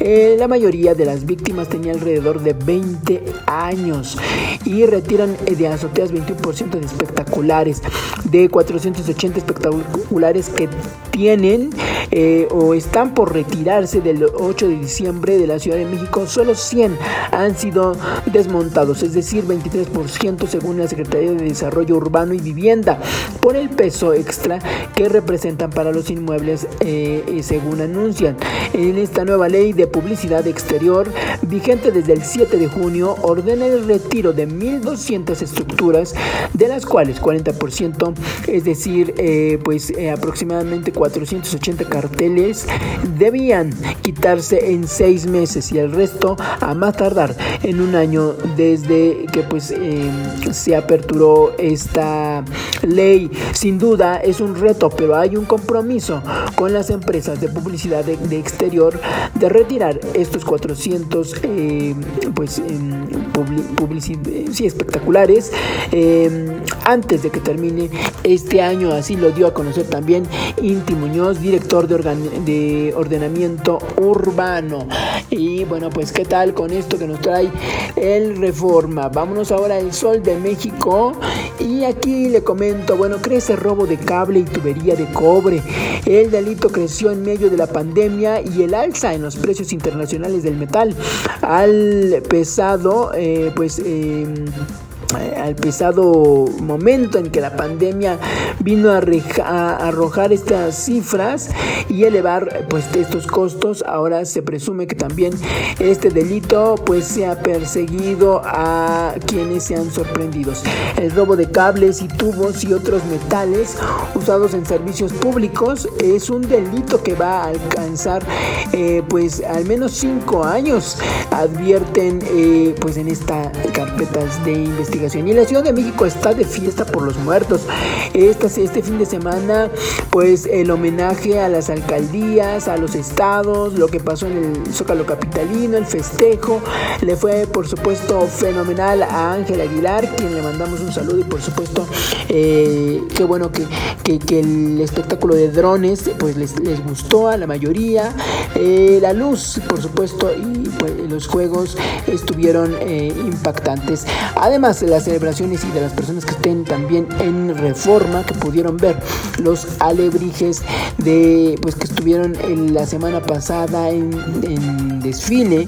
Eh, la mayoría de las víctimas tenía alrededor de 20 años y retiran eh, de azoteas 21% de espectaculares. De 480 espectaculares que tienen o están por retirarse del 8 de diciembre de la Ciudad de México, solo 100 han sido desmontados, es decir, 23% según la Secretaría de Desarrollo Urbano y Vivienda, por el peso extra que representan para los inmuebles, eh, eh, según anuncian. En esta nueva ley de publicidad exterior, vigente desde el 7 de junio, ordena el retiro de 1.200 estructuras, de las cuales 40%, es decir, eh, pues aproximadamente 480 carteles, debían quitarse en seis meses y el resto a más tardar en un año desde que pues eh, se aperturó esta ley. Sin duda es un reto, pero hay un compromiso con las empresas de publicidad de, exterior de retirar estos 400 eh, pues em, eh, espectaculares eh, antes de que termine este año. Así lo dio a conocer también Inti Muñoz, director de, ordenamiento urbano. Y bueno, pues qué tal con esto que nos trae el Reforma. Vámonos ahora al Sol de México. Y aquí le comento, bueno, crece robo de cable y tubería de cobre. El delito creció en medio de la pandemia y el alza en los precios internacionales del metal. Al pesado, eh, pues... em, al pesado momento en que la pandemia vino a, arrojar estas cifras y elevar pues estos costos ahora se presume que también este delito pues sea perseguido a quienes sean sorprendidos el robo de cables y tubos y otros metales usados en servicios públicos es un delito que va a alcanzar eh, pues al menos cinco años advierten eh, pues en esta carpetas de investigación y la Ciudad de México está de fiesta por los muertos. Esta- este fin de semana pues el homenaje a las alcaldías a los estados lo que pasó en el Zócalo Capitalino el festejo le fue por supuesto fenomenal a Ángel Aguilar quien le mandamos un saludo y por supuesto eh, qué bueno que, que- el espectáculo de drones pues les, les gustó a la mayoría. Eh, la luz por supuesto y pues, los juegos estuvieron eh, impactantes. Además de las celebraciones y de las personas que estén también en reforma que pudieron ver los alebrijes de pues que estuvieron en la semana pasada en, desfile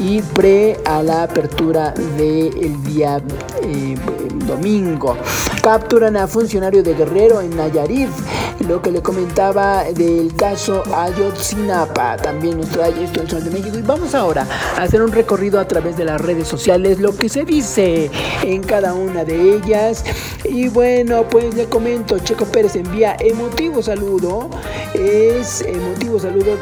y pre a la apertura del día eh, domingo. Capturan a funcionario de Guerrero en Nayarit lo que le comentaba del caso Ayotzinapa. También nos trae esto el Sol de México. Y vamos ahora a hacer un recorrido a través de las redes sociales lo que se dice en cada una de ellas. Y bueno pues le comento Checo Pérez envía emotivo saludo. Es emotivo saludo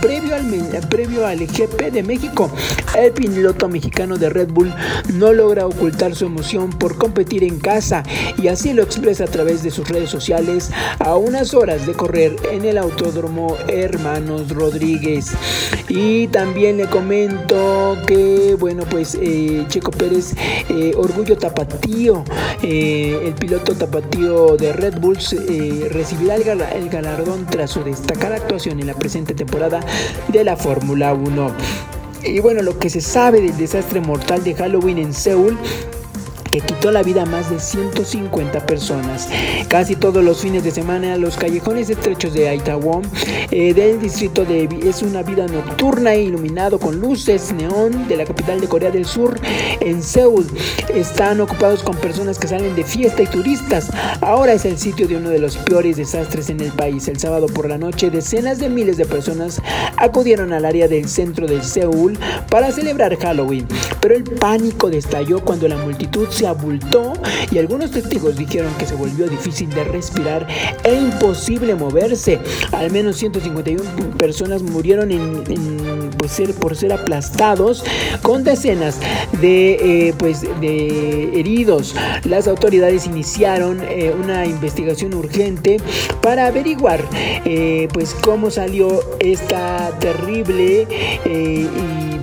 previo al previo al GP de México. El piloto mexicano de Red Bull no logra ocultar su emoción por competir en casa y así lo expresa a través de sus redes sociales a unas horas de correr en el autódromo Hermanos Rodríguez. Y también le comento que, bueno, pues eh, Checo Pérez, eh, orgullo tapatío, eh, el piloto tapatío de Red Bulls eh, recibirá el, gala- el galardón tras su destacada actuación en la presente temporada de la Fórmula 1. Y bueno, lo que se sabe del desastre mortal de Halloween en Seúl que quitó la vida a más de 150 personas. Casi todos los fines de semana, los callejones estrechos de Itaewon, eh, del distrito de es una vida nocturna e iluminado con luces neón de la capital de Corea del Sur, en Seúl. Están ocupados con personas que salen de fiesta y turistas. Ahora es el sitio de uno de los peores desastres en el país. El sábado por la noche, decenas de miles de personas acudieron al área del centro de Seúl para celebrar Halloween. Pero el pánico destalló cuando la multitud se abultó y algunos testigos dijeron que se volvió difícil de respirar e imposible moverse. Al menos 151 personas murieron en, pues, ser- por ser aplastados con decenas de, eh, pues, de heridos. Las autoridades iniciaron eh, una investigación urgente para averiguar eh, pues, cómo salió esta terrible y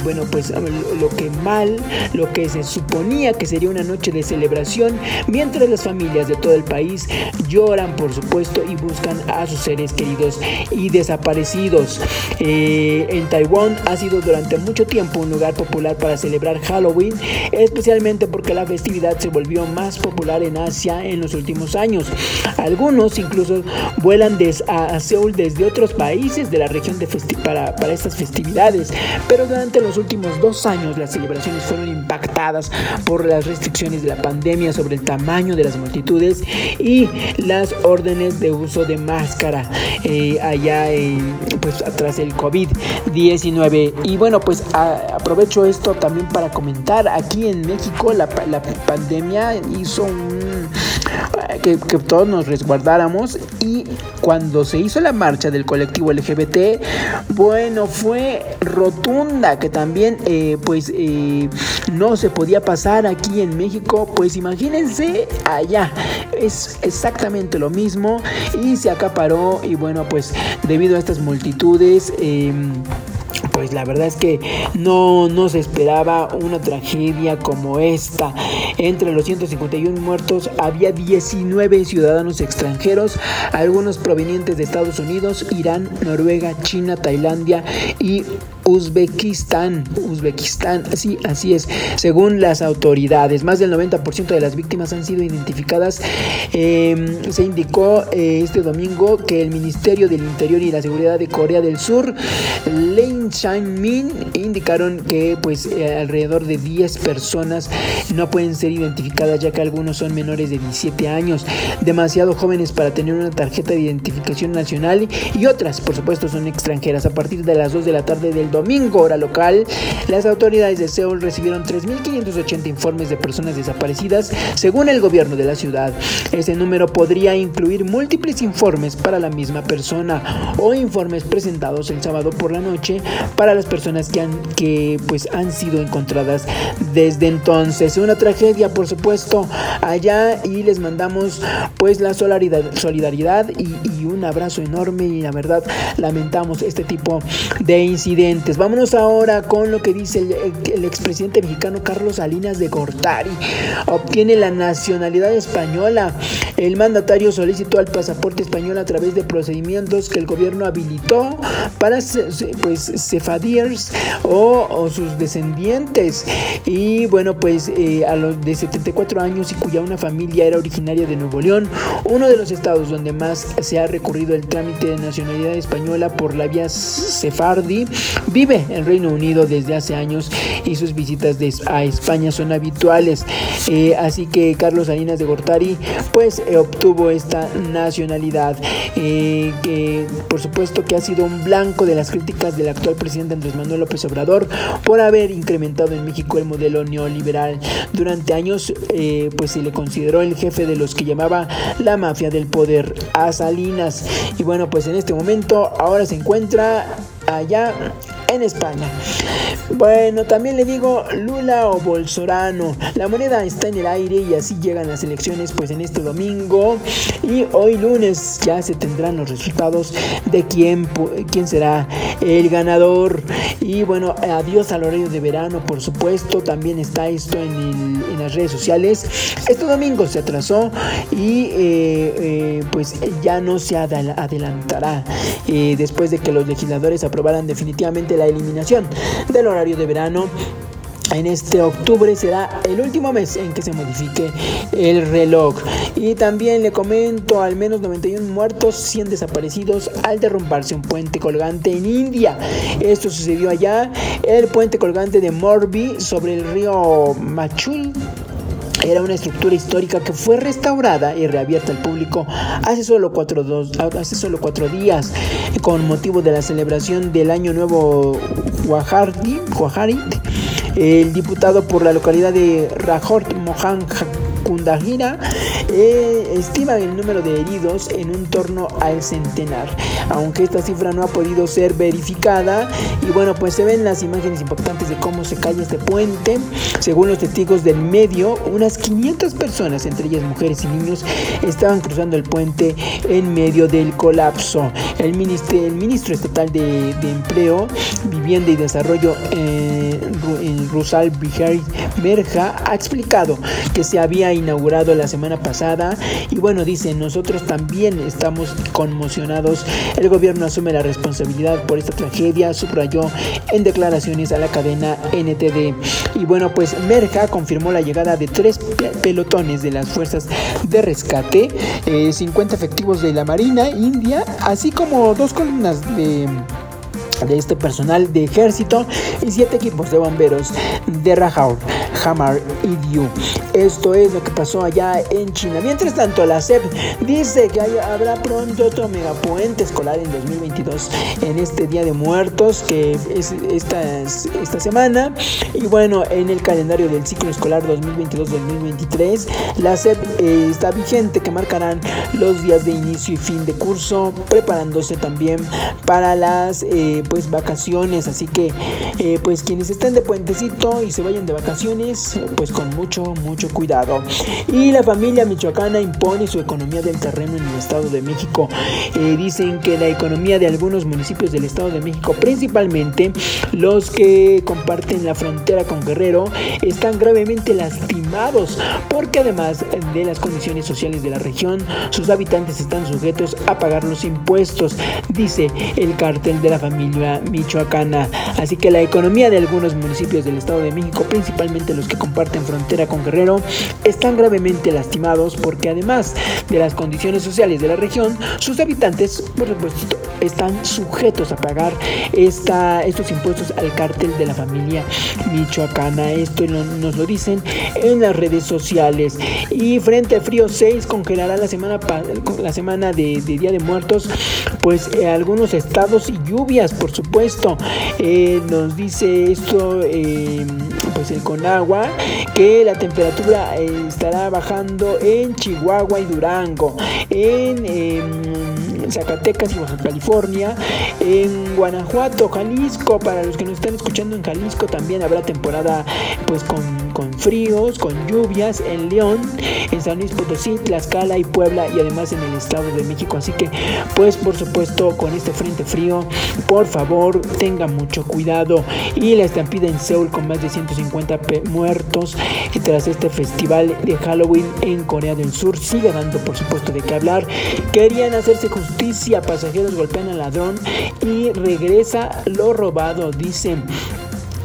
bueno, pues lo que mal, lo que se suponía que sería una noche de celebración, mientras las familias de todo el país lloran, por supuesto, y buscan a sus seres queridos y desaparecidos. Eh, en Taiwán ha sido durante mucho tiempo un lugar popular para celebrar Halloween, especialmente porque la festividad se volvió más popular en Asia en los últimos años. Algunos incluso vuelan a, Seúl desde otros países de la región de para, para estas festividades, pero durante los últimos dos años las celebraciones fueron impactadas por las restricciones de la pandemia sobre el tamaño de las multitudes y las órdenes de uso de máscara eh, allá pues tras el COVID-19 y bueno pues aprovecho esto también para comentar. Aquí en México la, la pandemia hizo un que, todos nos resguardáramos. Y cuando se hizo la marcha del colectivo LGBT, bueno, fue rotunda, que también eh, pues eh, no se podía pasar aquí en México, pues imagínense allá, es exactamente lo mismo. Y se acaparó y bueno, pues debido a estas multitudes, em, pues la verdad es que no, no se esperaba una tragedia como esta. Entre los 151 muertos había 19 ciudadanos extranjeros, algunos provenientes de Estados Unidos, Irán, Noruega, China, Tailandia y Uzbekistán. Uzbekistán, sí, así es. Según las autoridades, más del 90% de las víctimas han sido identificadas. Em, se indicó eh, este domingo que el Ministerio del Interior y la Seguridad de Corea del Sur, Lin Chang-min, indicaron que pues eh, alrededor de 10 personas no pueden ser identificadas ya que algunos son menores de 17 años, demasiado jóvenes para tener una tarjeta de identificación nacional y otras, por supuesto, son extranjeras. A partir de las 2 de la tarde del domingo, hora local, las autoridades de Seúl recibieron 3.580 informes de personas desaparecidas, según el gobierno de la ciudad. Ese número podría incluir múltiples informes para la misma persona o informes presentados el sábado por la noche para las personas que han, que, pues, han sido encontradas desde entonces. Una tragedia, por supuesto, allá y les mandamos pues la solidaridad, y, y un abrazo enorme y la verdad lamentamos este tipo de incidentes. Vámonos ahora con lo que dice el, expresidente mexicano Carlos Salinas de Gortari. Obtiene la nacionalidad española. El mandatario solicitó el pasaporte español a través de procedimientos que el gobierno habilitó para pues cefadiers o, sus descendientes. Y bueno, pues eh, a los de 74 años y cuya una familia era originaria de Nuevo León, uno de los estados donde más se ha recurrido el trámite de nacionalidad española por la vía sefardi, Vive en Reino Unido desde hace años y sus visitas a España son habituales. Eh, así que Carlos Salinas de Gortari pues eh, obtuvo esta nacionalidad. Eh, que por supuesto que ha sido un blanco de las críticas del actual presidente Andrés Manuel López Obrador por haber incrementado en México el modelo neoliberal. Durante años pues se le consideró el jefe de los que llamaba la mafia del poder a Salinas. Y bueno pues en este momento ahora se encuentra allá en España. Bueno, también le digo Lula o Bolsorano. La moneda está en el aire y así llegan las elecciones pues en este domingo y hoy lunes ya se tendrán los resultados de quién, quién será el ganador. Y bueno, adiós al horario de verano, por supuesto. También está esto en, las redes sociales. Este domingo se atrasó y eh, eh, pues ya no se adelantará eh, después de que los legisladores aprobaran definitivamente la eliminación del horario de verano en este octubre será el último mes en que se modifique el reloj. Y también le comento al menos 91 muertos, 100 desaparecidos al derrumbarse un puente colgante en India. Esto sucedió allá, el puente colgante de Morbi sobre el río Machul era una estructura histórica que fue restaurada y reabierta al público hace solo cuatro, hace solo cuatro días con motivo de la celebración del Año Nuevo Guajarit. El diputado por la localidad de Rajort Mohan Kundahira eh, estima el número de heridos en un torno al centenar, aunque esta cifra no ha podido ser verificada. Y bueno, pues se ven las imágenes impactantes de cómo se cae este puente. Según los testigos del medio, unas 500 personas, entre ellas mujeres y niños, estaban cruzando el puente en medio del colapso. El ministro, el ministro estatal de, de Empleo, Vivienda y Desarrollo, eh, Ru- Rusal Bihari Merja, ha explicado que se había inaugurado la semana pasada y bueno, dice, nosotros también estamos conmocionados. El gobierno asume la responsabilidad por esta tragedia, subrayó en declaraciones a la cadena NTD. Y bueno, pues Merja confirmó la llegada de tres pe- pelotones de las fuerzas de rescate, eh, 50 efectivos de la Marina India, así como dos columnas de de este personal de ejército y siete equipos de bomberos de Rajaur, Hamar y Diu. Esto es lo que pasó allá en China. Mientras tanto, la SEP dice que habrá pronto otro megapuente escolar en 2022 en este Día de Muertos que es esta, esta semana. Y bueno, en el calendario del ciclo escolar 2022-2023, la SEP eh, está vigente que marcarán los días de inicio y fin de curso, preparándose también para las eh, pues vacaciones. Así que eh, pues quienes estén de puentecito y se vayan de vacaciones, pues con mucho, mucho cuidado. Y la familia michoacana impone su economía del terreno en el Estado de México. Eh, dicen que la economía de algunos municipios del Estado de México, principalmente los que comparten la frontera con Guerrero, están gravemente lastimados porque además de las condiciones sociales de la región, sus habitantes están sujetos a pagar los impuestos, dice el cartel de la familia michoacana. Así que la economía de algunos municipios del Estado de México, principalmente los que comparten frontera con Guerrero, están gravemente lastimados porque además de las condiciones sociales de la región, sus habitantes, por están sujetos a pagar esta, estos impuestos al cártel de la familia michoacana. Esto nos lo dicen en las redes sociales. Y Frente Frío 6 congelará la semana, la semana de, Día de Muertos, pues eh, algunos estados y lluvias, supuesto. Eh, nos dice esto, eh, pues el Conagua, que la temperatura eh, estará bajando en Chihuahua y Durango, en em, Zacatecas y Baja California, en Guanajuato, Jalisco, para los que nos están escuchando en Jalisco también habrá temporada pues con, con fríos, con lluvias en León, en San Luis Potosí, Tlaxcala y Puebla y además en el Estado de México. Así que pues por supuesto con este frente frío, por favor tengan mucho cuidado. Y la estampida en Seúl con más de 150 pe- muertos tras este festival de Halloween en Corea del Sur sigue dando por supuesto de qué hablar. Querían hacerse justicia, pasajeros golpean al ladrón y regresa lo robado, dicen.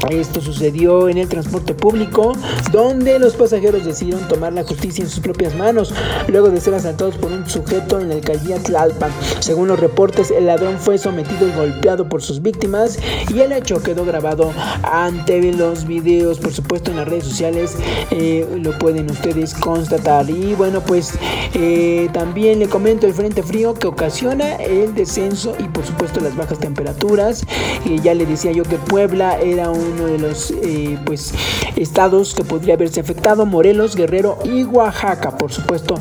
Esto sucedió en el transporte público, donde los pasajeros decidieron tomar la justicia en sus propias manos, luego de ser asaltados por un sujeto en la alcaldía Tlalpan. Según los reportes, el ladrón fue sometido y golpeado por sus víctimas y el hecho quedó grabado ante los videos, por supuesto en las redes sociales, eh, lo pueden ustedes constatar. Y bueno, pues eh, también le comento el frente frío que ocasiona el descenso y por supuesto las bajas temperaturas. Eh, ya le decía yo que Puebla era uno de los eh, pues estados que podría haberse afectado, Morelos, Guerrero y Oaxaca, por supuesto,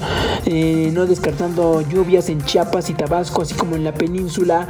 eh, no descartando lluvias en Chiapas y Tabasco, así como en la península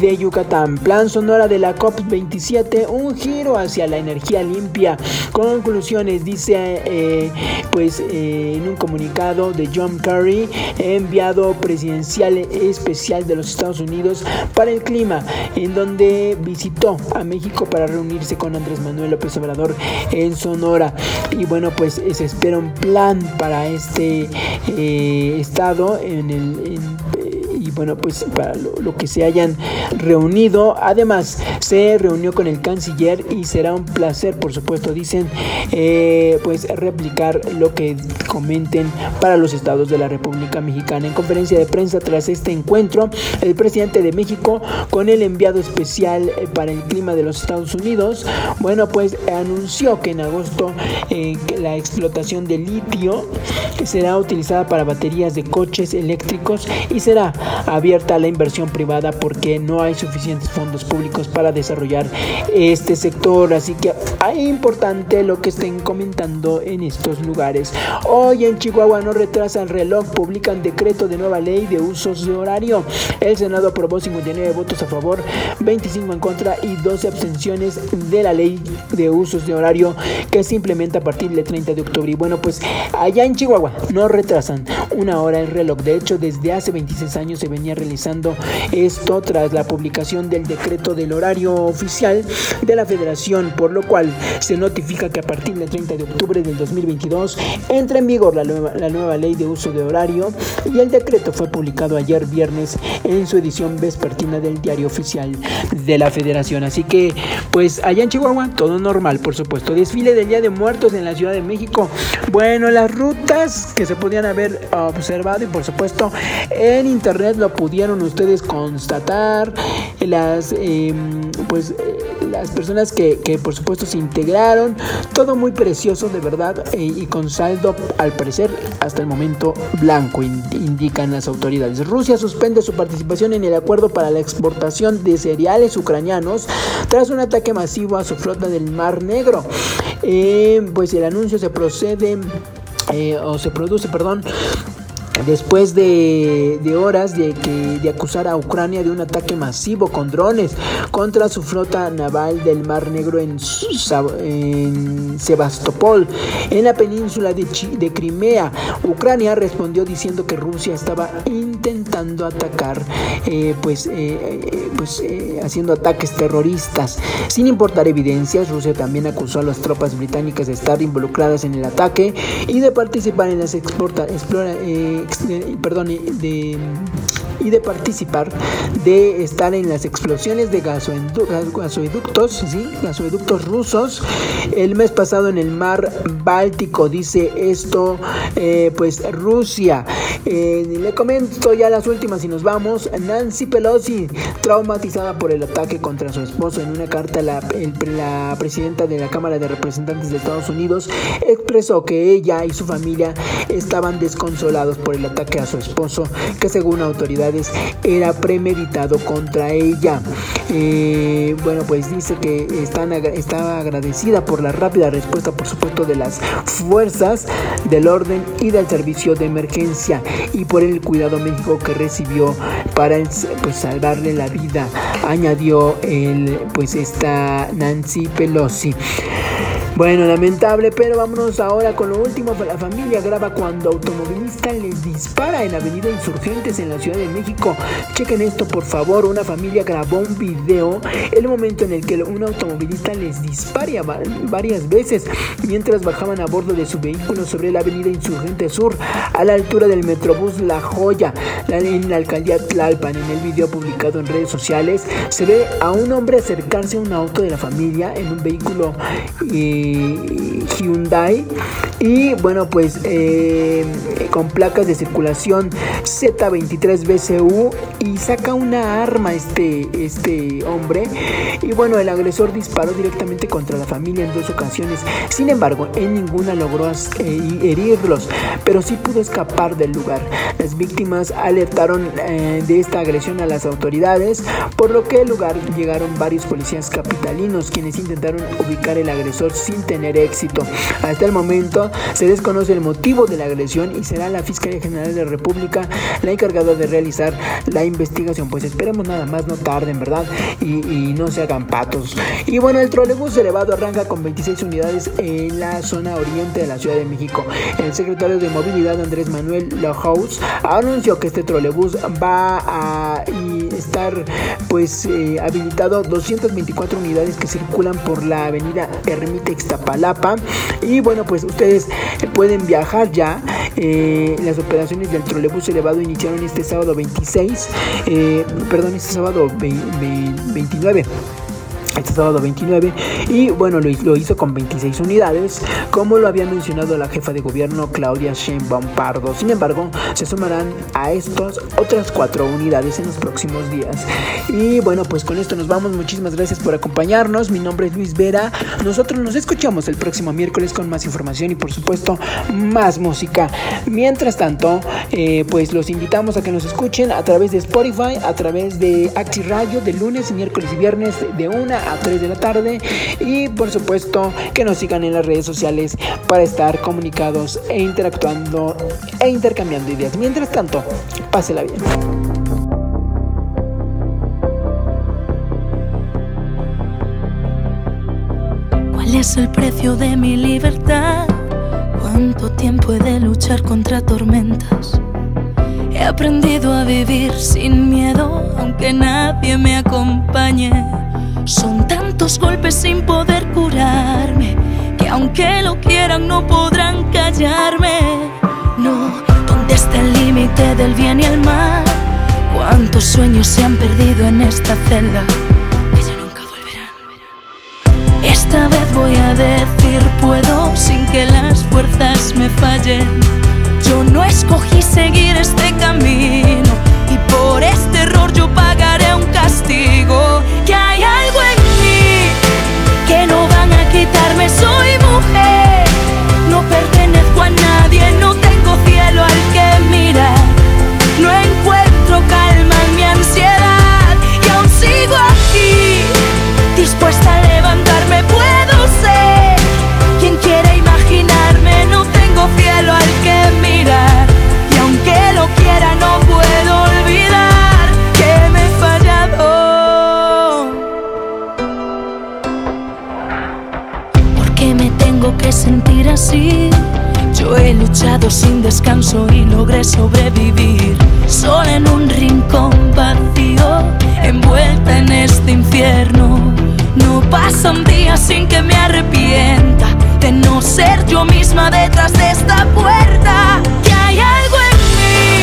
de Yucatán. Plan sonora de la COP27, un giro hacia la energía limpia. Conclusiones, dice eh, pues en un comunicado de John Kerry, enviado presidencial especial de los Estados Unidos para el clima, en donde visitó a México para reunirse con Andrés Manuel López Obrador en Sonora. Y bueno, pues eh, se espera un plan para este eh, estado en el eh, bueno pues para lo, que se hayan reunido además se reunió con el canciller y será un placer por supuesto dicen eh, pues replicar lo que comenten para los estados de la República Mexicana. En conferencia de prensa tras este encuentro el presidente de México con el enviado especial eh, para el clima de los Estados Unidos bueno pues anunció que en agosto eh, la explotación de litio será utilizada para baterías de coches eléctricos y será abierta a la inversión privada porque no hay suficientes fondos públicos para desarrollar este sector. Así que es importante lo que estén comentando en estos lugares. Hoy en Chihuahua no retrasa el reloj, publican decreto de nueva ley de usos de horario. El Senado aprobó 59 votos a favor, 25 en contra y 12 abstenciones de la ley de usos de horario que se implementa a partir del 30 de octubre. Y bueno, pues allá en Chihuahua no retrasan una hora el reloj. De hecho, desde hace 26 años se venía realizando esto tras la publicación del decreto del horario oficial de la federación, por lo cual se notifica que a partir del 30 de octubre del 2022 entra en vigor la nueva, la nueva ley de uso de horario y el decreto fue publicado ayer viernes en su edición vespertina del diario oficial de la federación. Así que, pues allá en Chihuahua, todo normal, por supuesto. Desfile del Día de Muertos en la Ciudad de México. Bueno, las rutas que se podían haber observado y por supuesto en internet lo pudieron ustedes constatar. Las, eh, pues, eh, las personas que, que, por supuesto se integraron. Todo muy precioso, de verdad, eh, y con saldo, al parecer, hasta el momento blanco, indican las autoridades. Rusia suspende su participación en el acuerdo para la exportación de cereales ucranianos tras un ataque masivo a su flota del Mar Negro. Eh, pues el anuncio se procede o se produce, perdón, después de, de horas de, que, de acusar a Ucrania de un ataque masivo con drones contra su flota naval del Mar Negro en, en Sebastopol, en la península de, de, Crimea. Ucrania respondió diciendo que Rusia estaba intentando atacar, eh, pues, eh, pues eh, haciendo ataques terroristas. Sin importar evidencias, Rusia también acusó a las tropas británicas de estar involucradas en el ataque y de participar en las exporta, de, perdón, de, y de participar, de estar en las explosiones de gasoductos, ¿sí? gasoductos rusos. El mes pasado en el mar Báltico, dice esto, eh, pues Rusia. Eh, le comento ya las últimas y nos vamos. Nancy Pelosi, traumatizada por el ataque contra su esposo, en una carta la, el, la presidenta de la Cámara de Representantes de Estados Unidos expresó que ella y su familia estaban desconsolados por el ataque a su esposo, que según autoridades era premeditado contra ella. Eh, bueno, pues dice que están, estaba agradecida por la rápida respuesta, por supuesto, de las fuerzas del orden y del servicio de emergencia y por el cuidado médico que recibió para pues, salvarle la vida, añadió el, pues esta Nancy Pelosi. Bueno, lamentable, pero vámonos ahora con lo último. La familia graba cuando automovilista les dispara en Avenida Insurgentes en la Ciudad de México. Chequen esto, por favor. Una familia grabó un video el momento en el que un automovilista les dispara varias veces mientras bajaban a bordo de su vehículo sobre la Avenida Insurgente Sur a la altura del Metrobús La Joya en la alcaldía Tlalpan. En el video publicado en redes sociales se ve a un hombre acercarse a un auto de la familia en un vehículo. Eh, Hyundai. Y bueno pues eh, con placas de circulación Z23BCU y saca una arma este, este hombre. Y bueno el agresor disparó directamente contra la familia en dos ocasiones. Sin embargo en ninguna logró eh, herirlos. Pero sí pudo escapar del lugar. Las víctimas alertaron eh, de esta agresión a las autoridades por lo que al lugar llegaron varios policías capitalinos quienes intentaron ubicar el agresor sin tener éxito. Hasta el momento se desconoce el motivo de la agresión y será la Fiscalía General de la República la encargada de realizar la investigación. Pues esperemos nada más no tarden, ¿verdad? Y, no se hagan patos. Y bueno, el trolebús elevado arranca con 26 unidades en la zona oriente de la Ciudad de México. El secretario de Movilidad Andrés Manuel Lohaus anunció que este trolebús va a estar pues eh, habilitado 224 unidades que circulan por la avenida Ermita Ixtapalapa. Y bueno pues ustedes pueden viajar ya eh, las operaciones del trolebús elevado iniciaron este sábado 26 eh, perdón este sábado 29 este sábado 29 y bueno lo, lo, hizo con 26 unidades como lo había mencionado la jefa de gobierno Claudia Sheinbaum Pardo. Sin embargo se sumarán a estos otras cuatro unidades en los próximos días. Y bueno pues con esto nos vamos. Muchísimas gracias por acompañarnos. Mi nombre es Luis Vera. Nosotros nos escuchamos el próximo miércoles con más información y por supuesto más música. Mientras tanto eh, pues los invitamos a que nos escuchen a través de Spotify a través de Acti Radio de lunes miércoles y viernes de 1 a 3 de la tarde y por supuesto que nos sigan en las redes sociales para estar comunicados e interactuando e intercambiando ideas. Mientras tanto, pásela bien. ¿Cuál es el precio de mi libertad? ¿Cuánto tiempo he de luchar contra tormentas? He aprendido a vivir sin miedo, aunque nadie me acompañe. Son tantos golpes sin poder curarme, que aunque lo quieran no podrán callarme. No, ¿dónde está el límite del bien y el mal? ¿Cuántos sueños se han perdido en esta celda? Que ya nunca volverán. Esta vez voy a decir puedo sin que las fuerzas me fallen. Yo no escogí seguir este camino y por este error yo pagaré un castigo. Que hay quitarme. Soy Yo he luchado sin descanso y logré sobrevivir. Sola en un rincón vacío, envuelta en este infierno. No pasa un día sin que me arrepienta de no ser yo misma detrás de esta puerta. Que hay algo en mí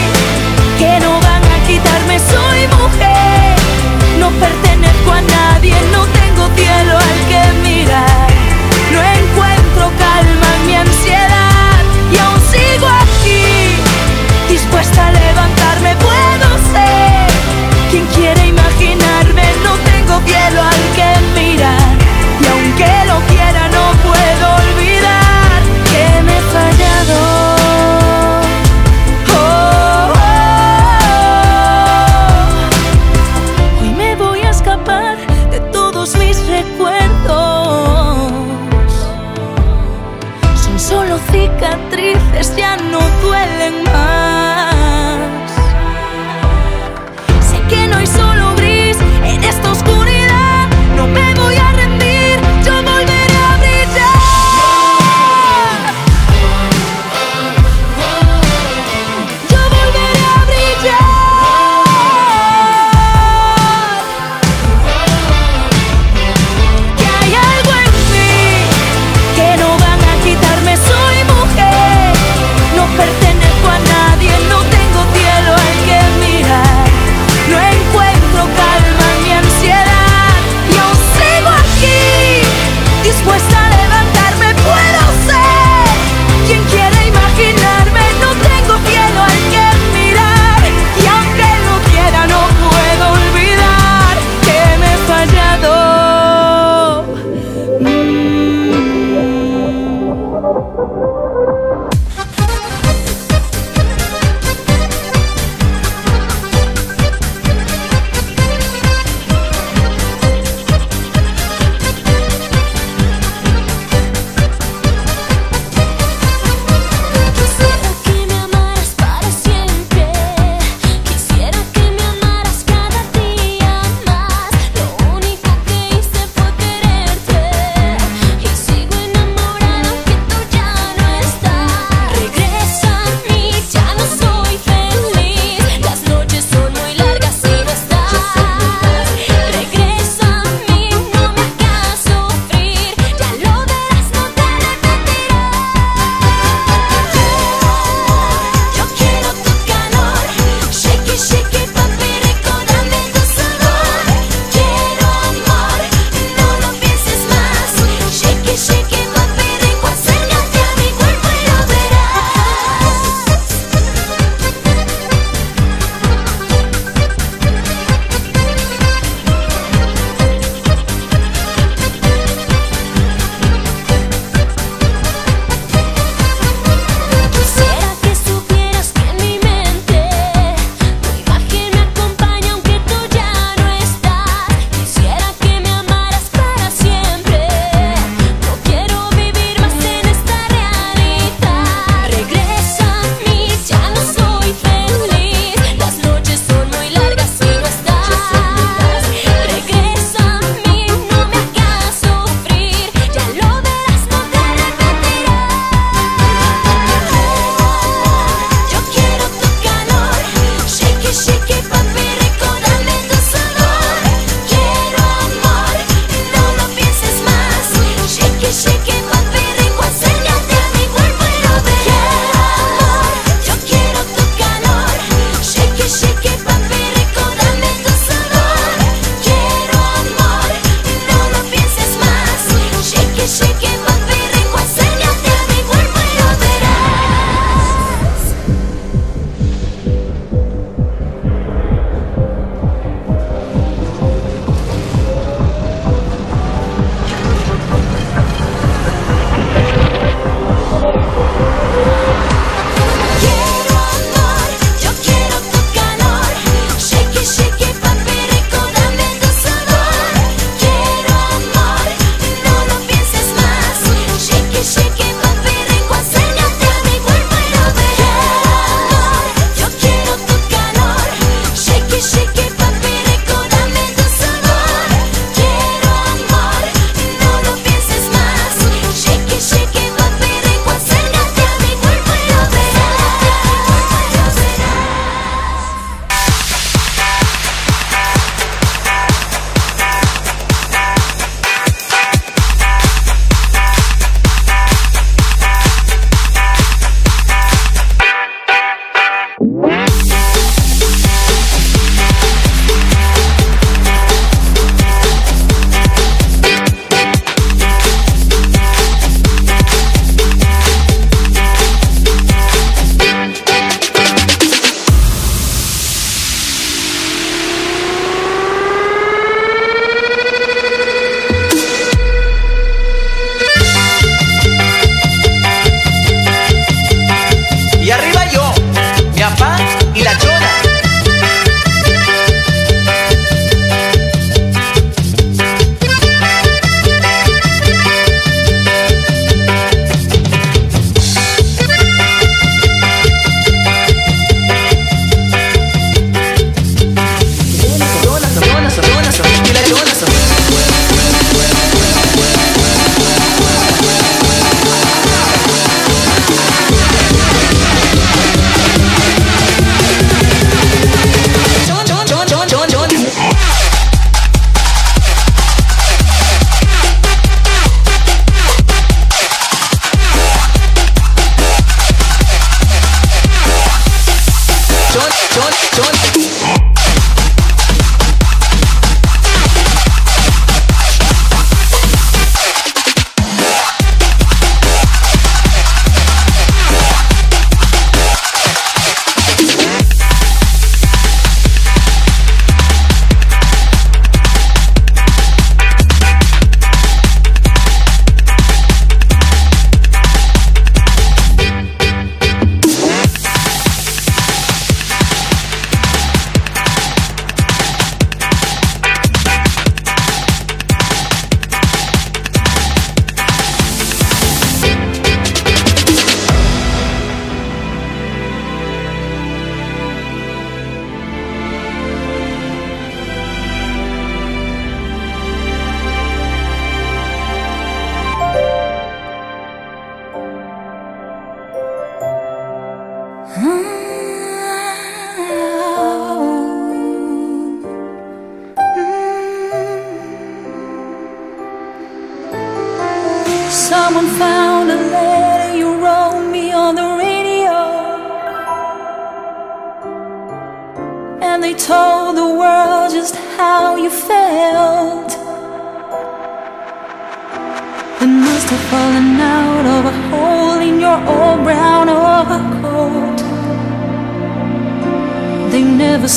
que no van a quitarme. Soy mujer, no pertenezco a nadie, no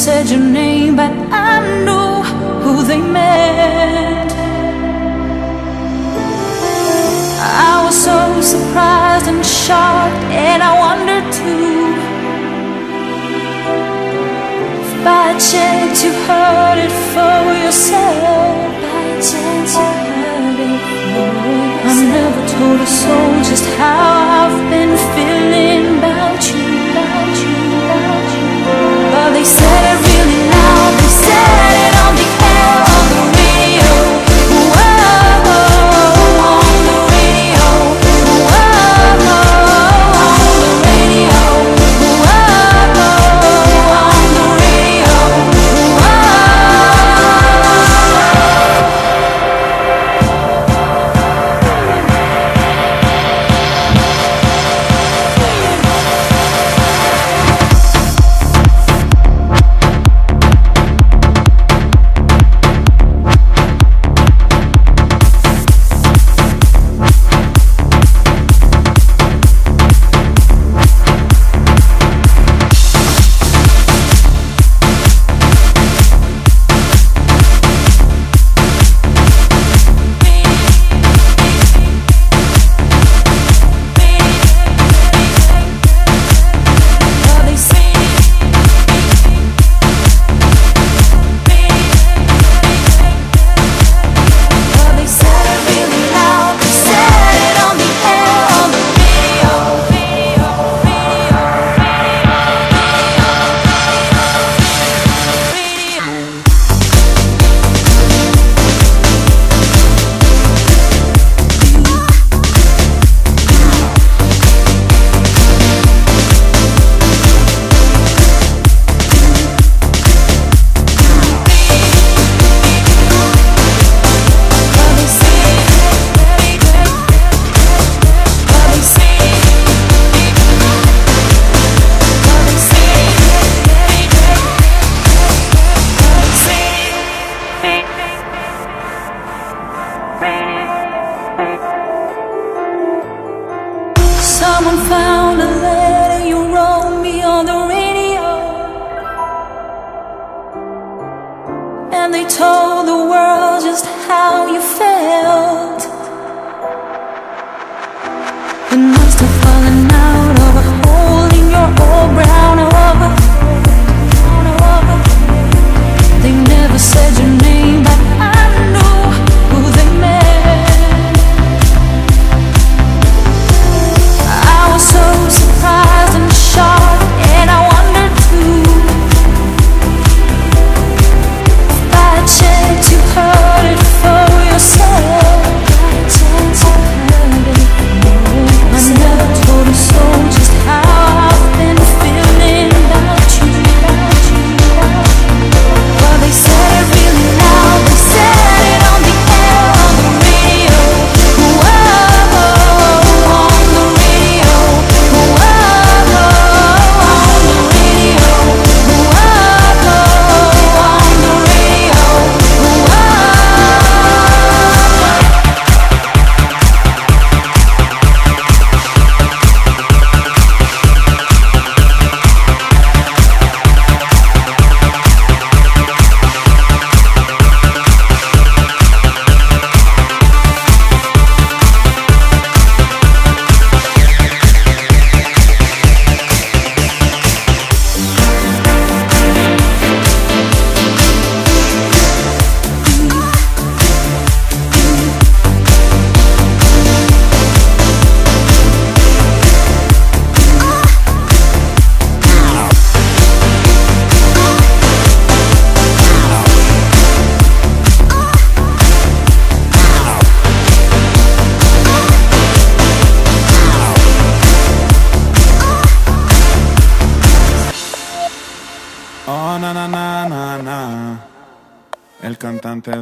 said your name, but I knew who they meant. I was so surprised and shocked, and I wondered too. By chance, you heard it for yourself. By chance, you heard it for yourself. I never told a soul just how I've been feeling. said I really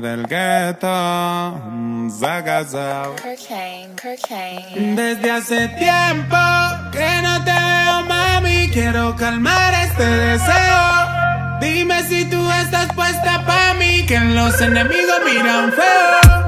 del gueto, zagazao. Desde hace tiempo que no te veo, mami, quiero calmar este deseo. Dime si tú estás puesta pa' mí, que los enemigos miran feo.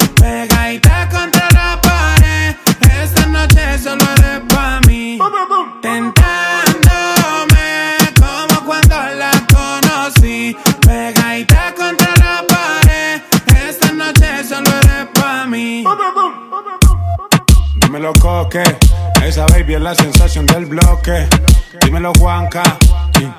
Dímelo coque, esa baby es la sensación del bloque. Dímelo Juanca, sí.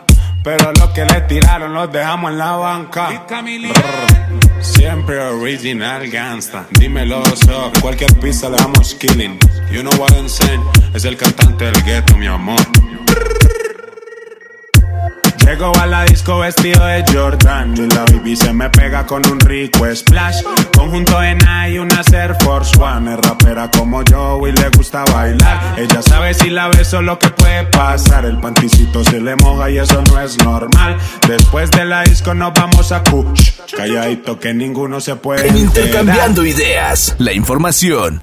pero los que le tiraron los dejamos en la banca. Brr, Siempre original gangsta. Dímelo so, cualquier pista le damos killing. You know what I'm saying, es el cantante del ghetto, mi amor. Llego a la disco vestido de Jordan y la baby se me pega con un rico splash. Conjunto en y una Air Force One. Es rapera como yo y le gusta bailar. Ella sabe si la beso lo que puede pasar. El panticito se le moja y eso no es normal. Después de la disco nos vamos a Kush. Calladito que ninguno se puede En enterar. Intercambiando Ideas, la información,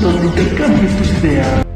Donde intercambies tus ideas.